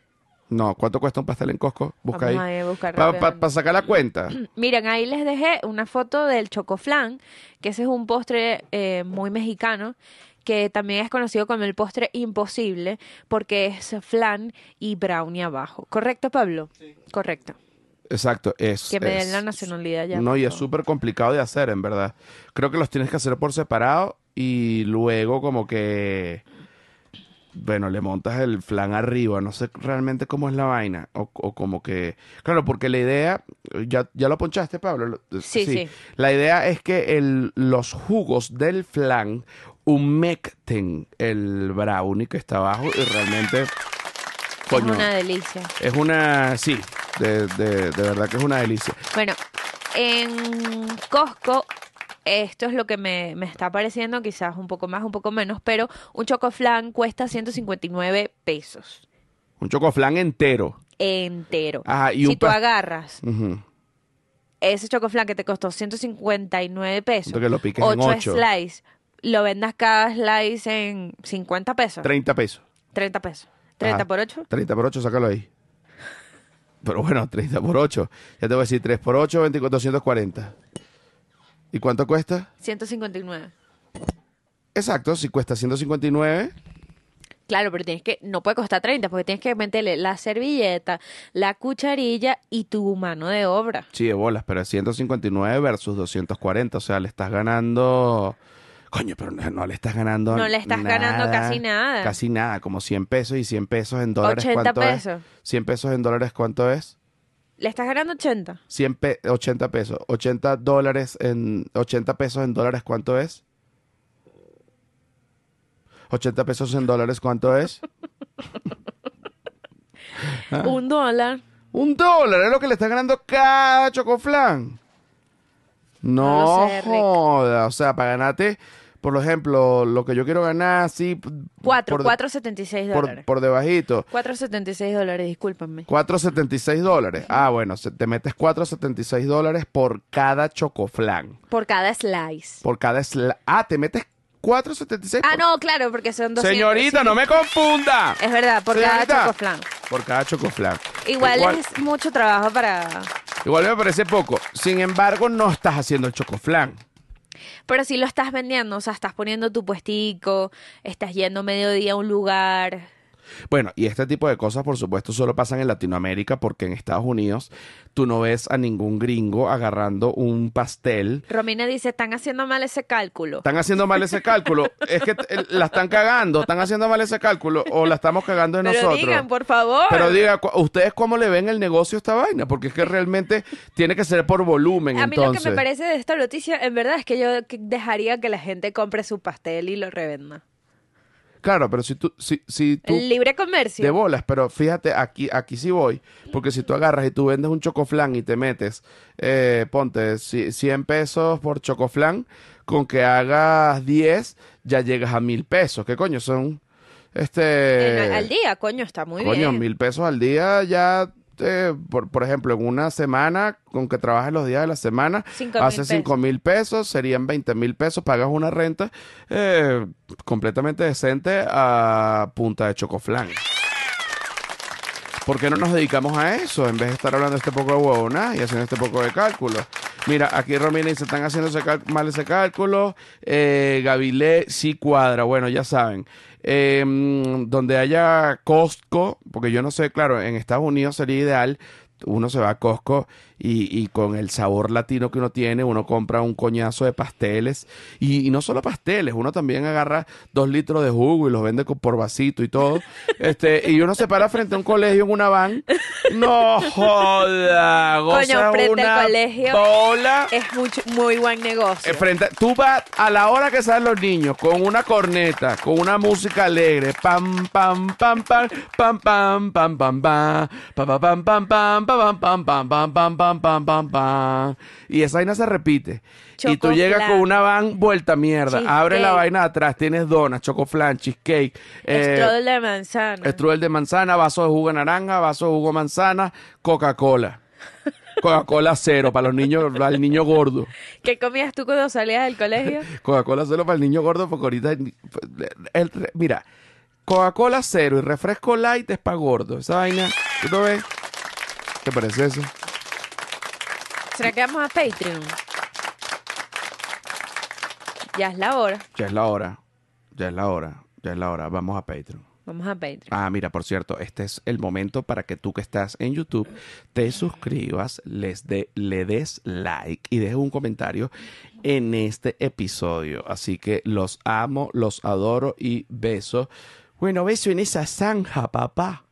No, ¿cuánto cuesta un pastel en Costco? Busca Vamos ahí. buscar Para sacar la cuenta. Miren, ahí les dejé una foto del chocoflan, que ese es un postre eh, muy mexicano, que también es conocido como el postre imposible, porque es flan y brownie abajo. ¿Correcto, Pablo? Correcto. Exacto, es. Que me den la nacionalidad ya. No, y es súper complicado de hacer, en verdad. Creo que los tienes que hacer por separado y luego como que... Bueno, le montas el flan arriba, no sé realmente cómo es la vaina, o, o como que... Claro, porque la idea, ya, ya lo ponchaste, Pablo. Lo- Sí, sí. La idea es que el, los jugos del flan humecten el brownie que está abajo y realmente... Es una delicia. es una... Sí, de, de, de verdad que es una delicia. Bueno, en Costco, esto es lo que me, me está pareciendo, quizás un poco más, un poco menos, pero un chocoflan cuesta 159 pesos Un chocoflan entero. entero. Ajá, y si tú agarras Ujú. ese chocoflan que te costó 159 pesos, que lo piques en 8 ocho. slice, lo vendas cada slice en 50 pesos, 30 pesos. 30 pesos. 30 Ajá. por 8, 30 por 8, sácalo ahí. Pero bueno, 30 por 8. Ya te voy a decir 3 por 8, 24, 240. ¿Y cuánto cuesta? 159. Exacto, si cuesta 159, Claro, pero tienes que, no puede costar 30, porque tienes que meterle la servilleta, la cucharilla y tu mano de obra. sí, de bolas, pero es 159 versus 240. O sea, le estás ganando. Coño, pero no, no le estás ganando. No le estás ganando casi nada. Casi nada, como 100 pesos y 100 pesos en dólares. 80 ¿Cuánto pesos. es? 100 pesos en dólares, ¿cuánto es? Le estás ganando 80. 100 pe- 80 pesos. 80 dólares en 80 pesos en dólares, ¿cuánto es? 80 pesos en dólares, ¿cuánto es? Ah. Un dólar. Un dólar es lo que le está ganando cada chocoflan. No No, sé, joda. O sea, para ganarte, por ejemplo, lo que yo quiero ganar así. p- 4, por, 4.76 por, dólares. por debajito. 4.76 dólares, discúlpame. 4.76 dólares. Ah, bueno, se- te metes 4.76 dólares por cada chocoflan. Por cada slice. Por cada sla- Ah, te metes 4.76. Ah, por- no, claro, porque son 200. Señorita, sí. no me confunda. Es verdad, por Señorita. cada chocoflan. Por cada chocoflan. Igual, Igual, es mucho trabajo para... igual me parece poco. Sin embargo, no estás haciendo el chocoflan. Pero si lo estás vendiendo, o sea, estás poniendo tu puestico, estás yendo mediodía a un lugar. Bueno, y este tipo de cosas, por supuesto, solo pasan en Latinoamérica porque en Estados Unidos tú no ves a ningún gringo agarrando un pastel. Romina dice, están haciendo mal ese cálculo. Están haciendo mal ese cálculo. es que eh, la están cagando. Están haciendo mal ese cálculo o la estamos cagando de Pero nosotros. digan, por favor. Pero diga, cu- ¿ustedes cómo le ven el negocio a esta vaina? Porque es que realmente tiene que ser por volumen, A mí entonces. lo que me parece de esta noticia, en verdad, es que yo dejaría que la gente compre su pastel y lo revenda. Claro, pero si tú, si, si tú El libre comercio. de bolas, pero fíjate, aquí, aquí sí voy, porque si tú agarras y tú vendes un chocoflan y te metes, eh, ponte ci- 100 pesos por chocoflan, con que hagas 10, ya llegas a mil pesos. ¿Qué coño son? Este... En- al día, coño, está muy Coño, bien. mil pesos al día ya, eh, por, por ejemplo, en una semana, con que trabajes los días de la semana, Cinco mil haces cinco mil pesos, serían 20 mil pesos, pagas una renta eh, completamente decente a punta de chocoflan. ¿Por qué no nos dedicamos a eso en vez de estar hablando este poco de huevonas y haciendo este poco de cálculo? Mira, aquí Romina dice, están haciendo ese mal ese cálculo. Eh, Gavilé sí cuadra. Bueno, ya saben. Eh, donde haya Costco, porque yo no sé, claro, en Estados Unidos sería ideal. Uno se va a Costco y, y con el sabor latino que uno tiene, uno compra un coñazo de pasteles. Y, y no solo pasteles, uno también agarra dos litros de jugo y los vende por vasito y todo. este Y uno se para frente a un colegio en una van. No joda, goza Coño, frente al colegio. bola. Es mucho, muy buen negocio. Eh, frente, tú vas a la hora que salen los niños con una corneta, con una música alegre, pam pam pam pam pam pam pam pam pam pam pam pam pam pam pam pam pam pam pam pam pam pam pam y esa vaina se repite. Y tú llegas con una van vuelta mierda, abre la Cheesecake. vaina de atrás, tienes donas, chocoflan, cheesecake, eh, Strudel de manzana. Strudel de manzana, vaso de jugo de naranja, vaso de jugo de manzana, Coca-Cola. Coca-Cola cero para los niños, para el niño gordo. ¿Qué comías tú cuando salías del colegio? Coca-Cola cero para el niño gordo porque ahorita... el- mira, Coca-Cola cero y refresco light es para gordo. Esa vaina, ¿tú lo ves? ¿Qué parece eso? ¿Será que vamos a Patreon? Ya es la hora. Ya es la hora. Ya es la hora. Ya es la hora. Vamos a Patreon. Vamos a Patreon. Ah, mira, por cierto, este es el momento para que tú que estás en YouTube te suscribas, les de, le des like y dejes un comentario en este episodio. Así que los amo, los adoro y beso. Bueno, beso en esa zanja, papá.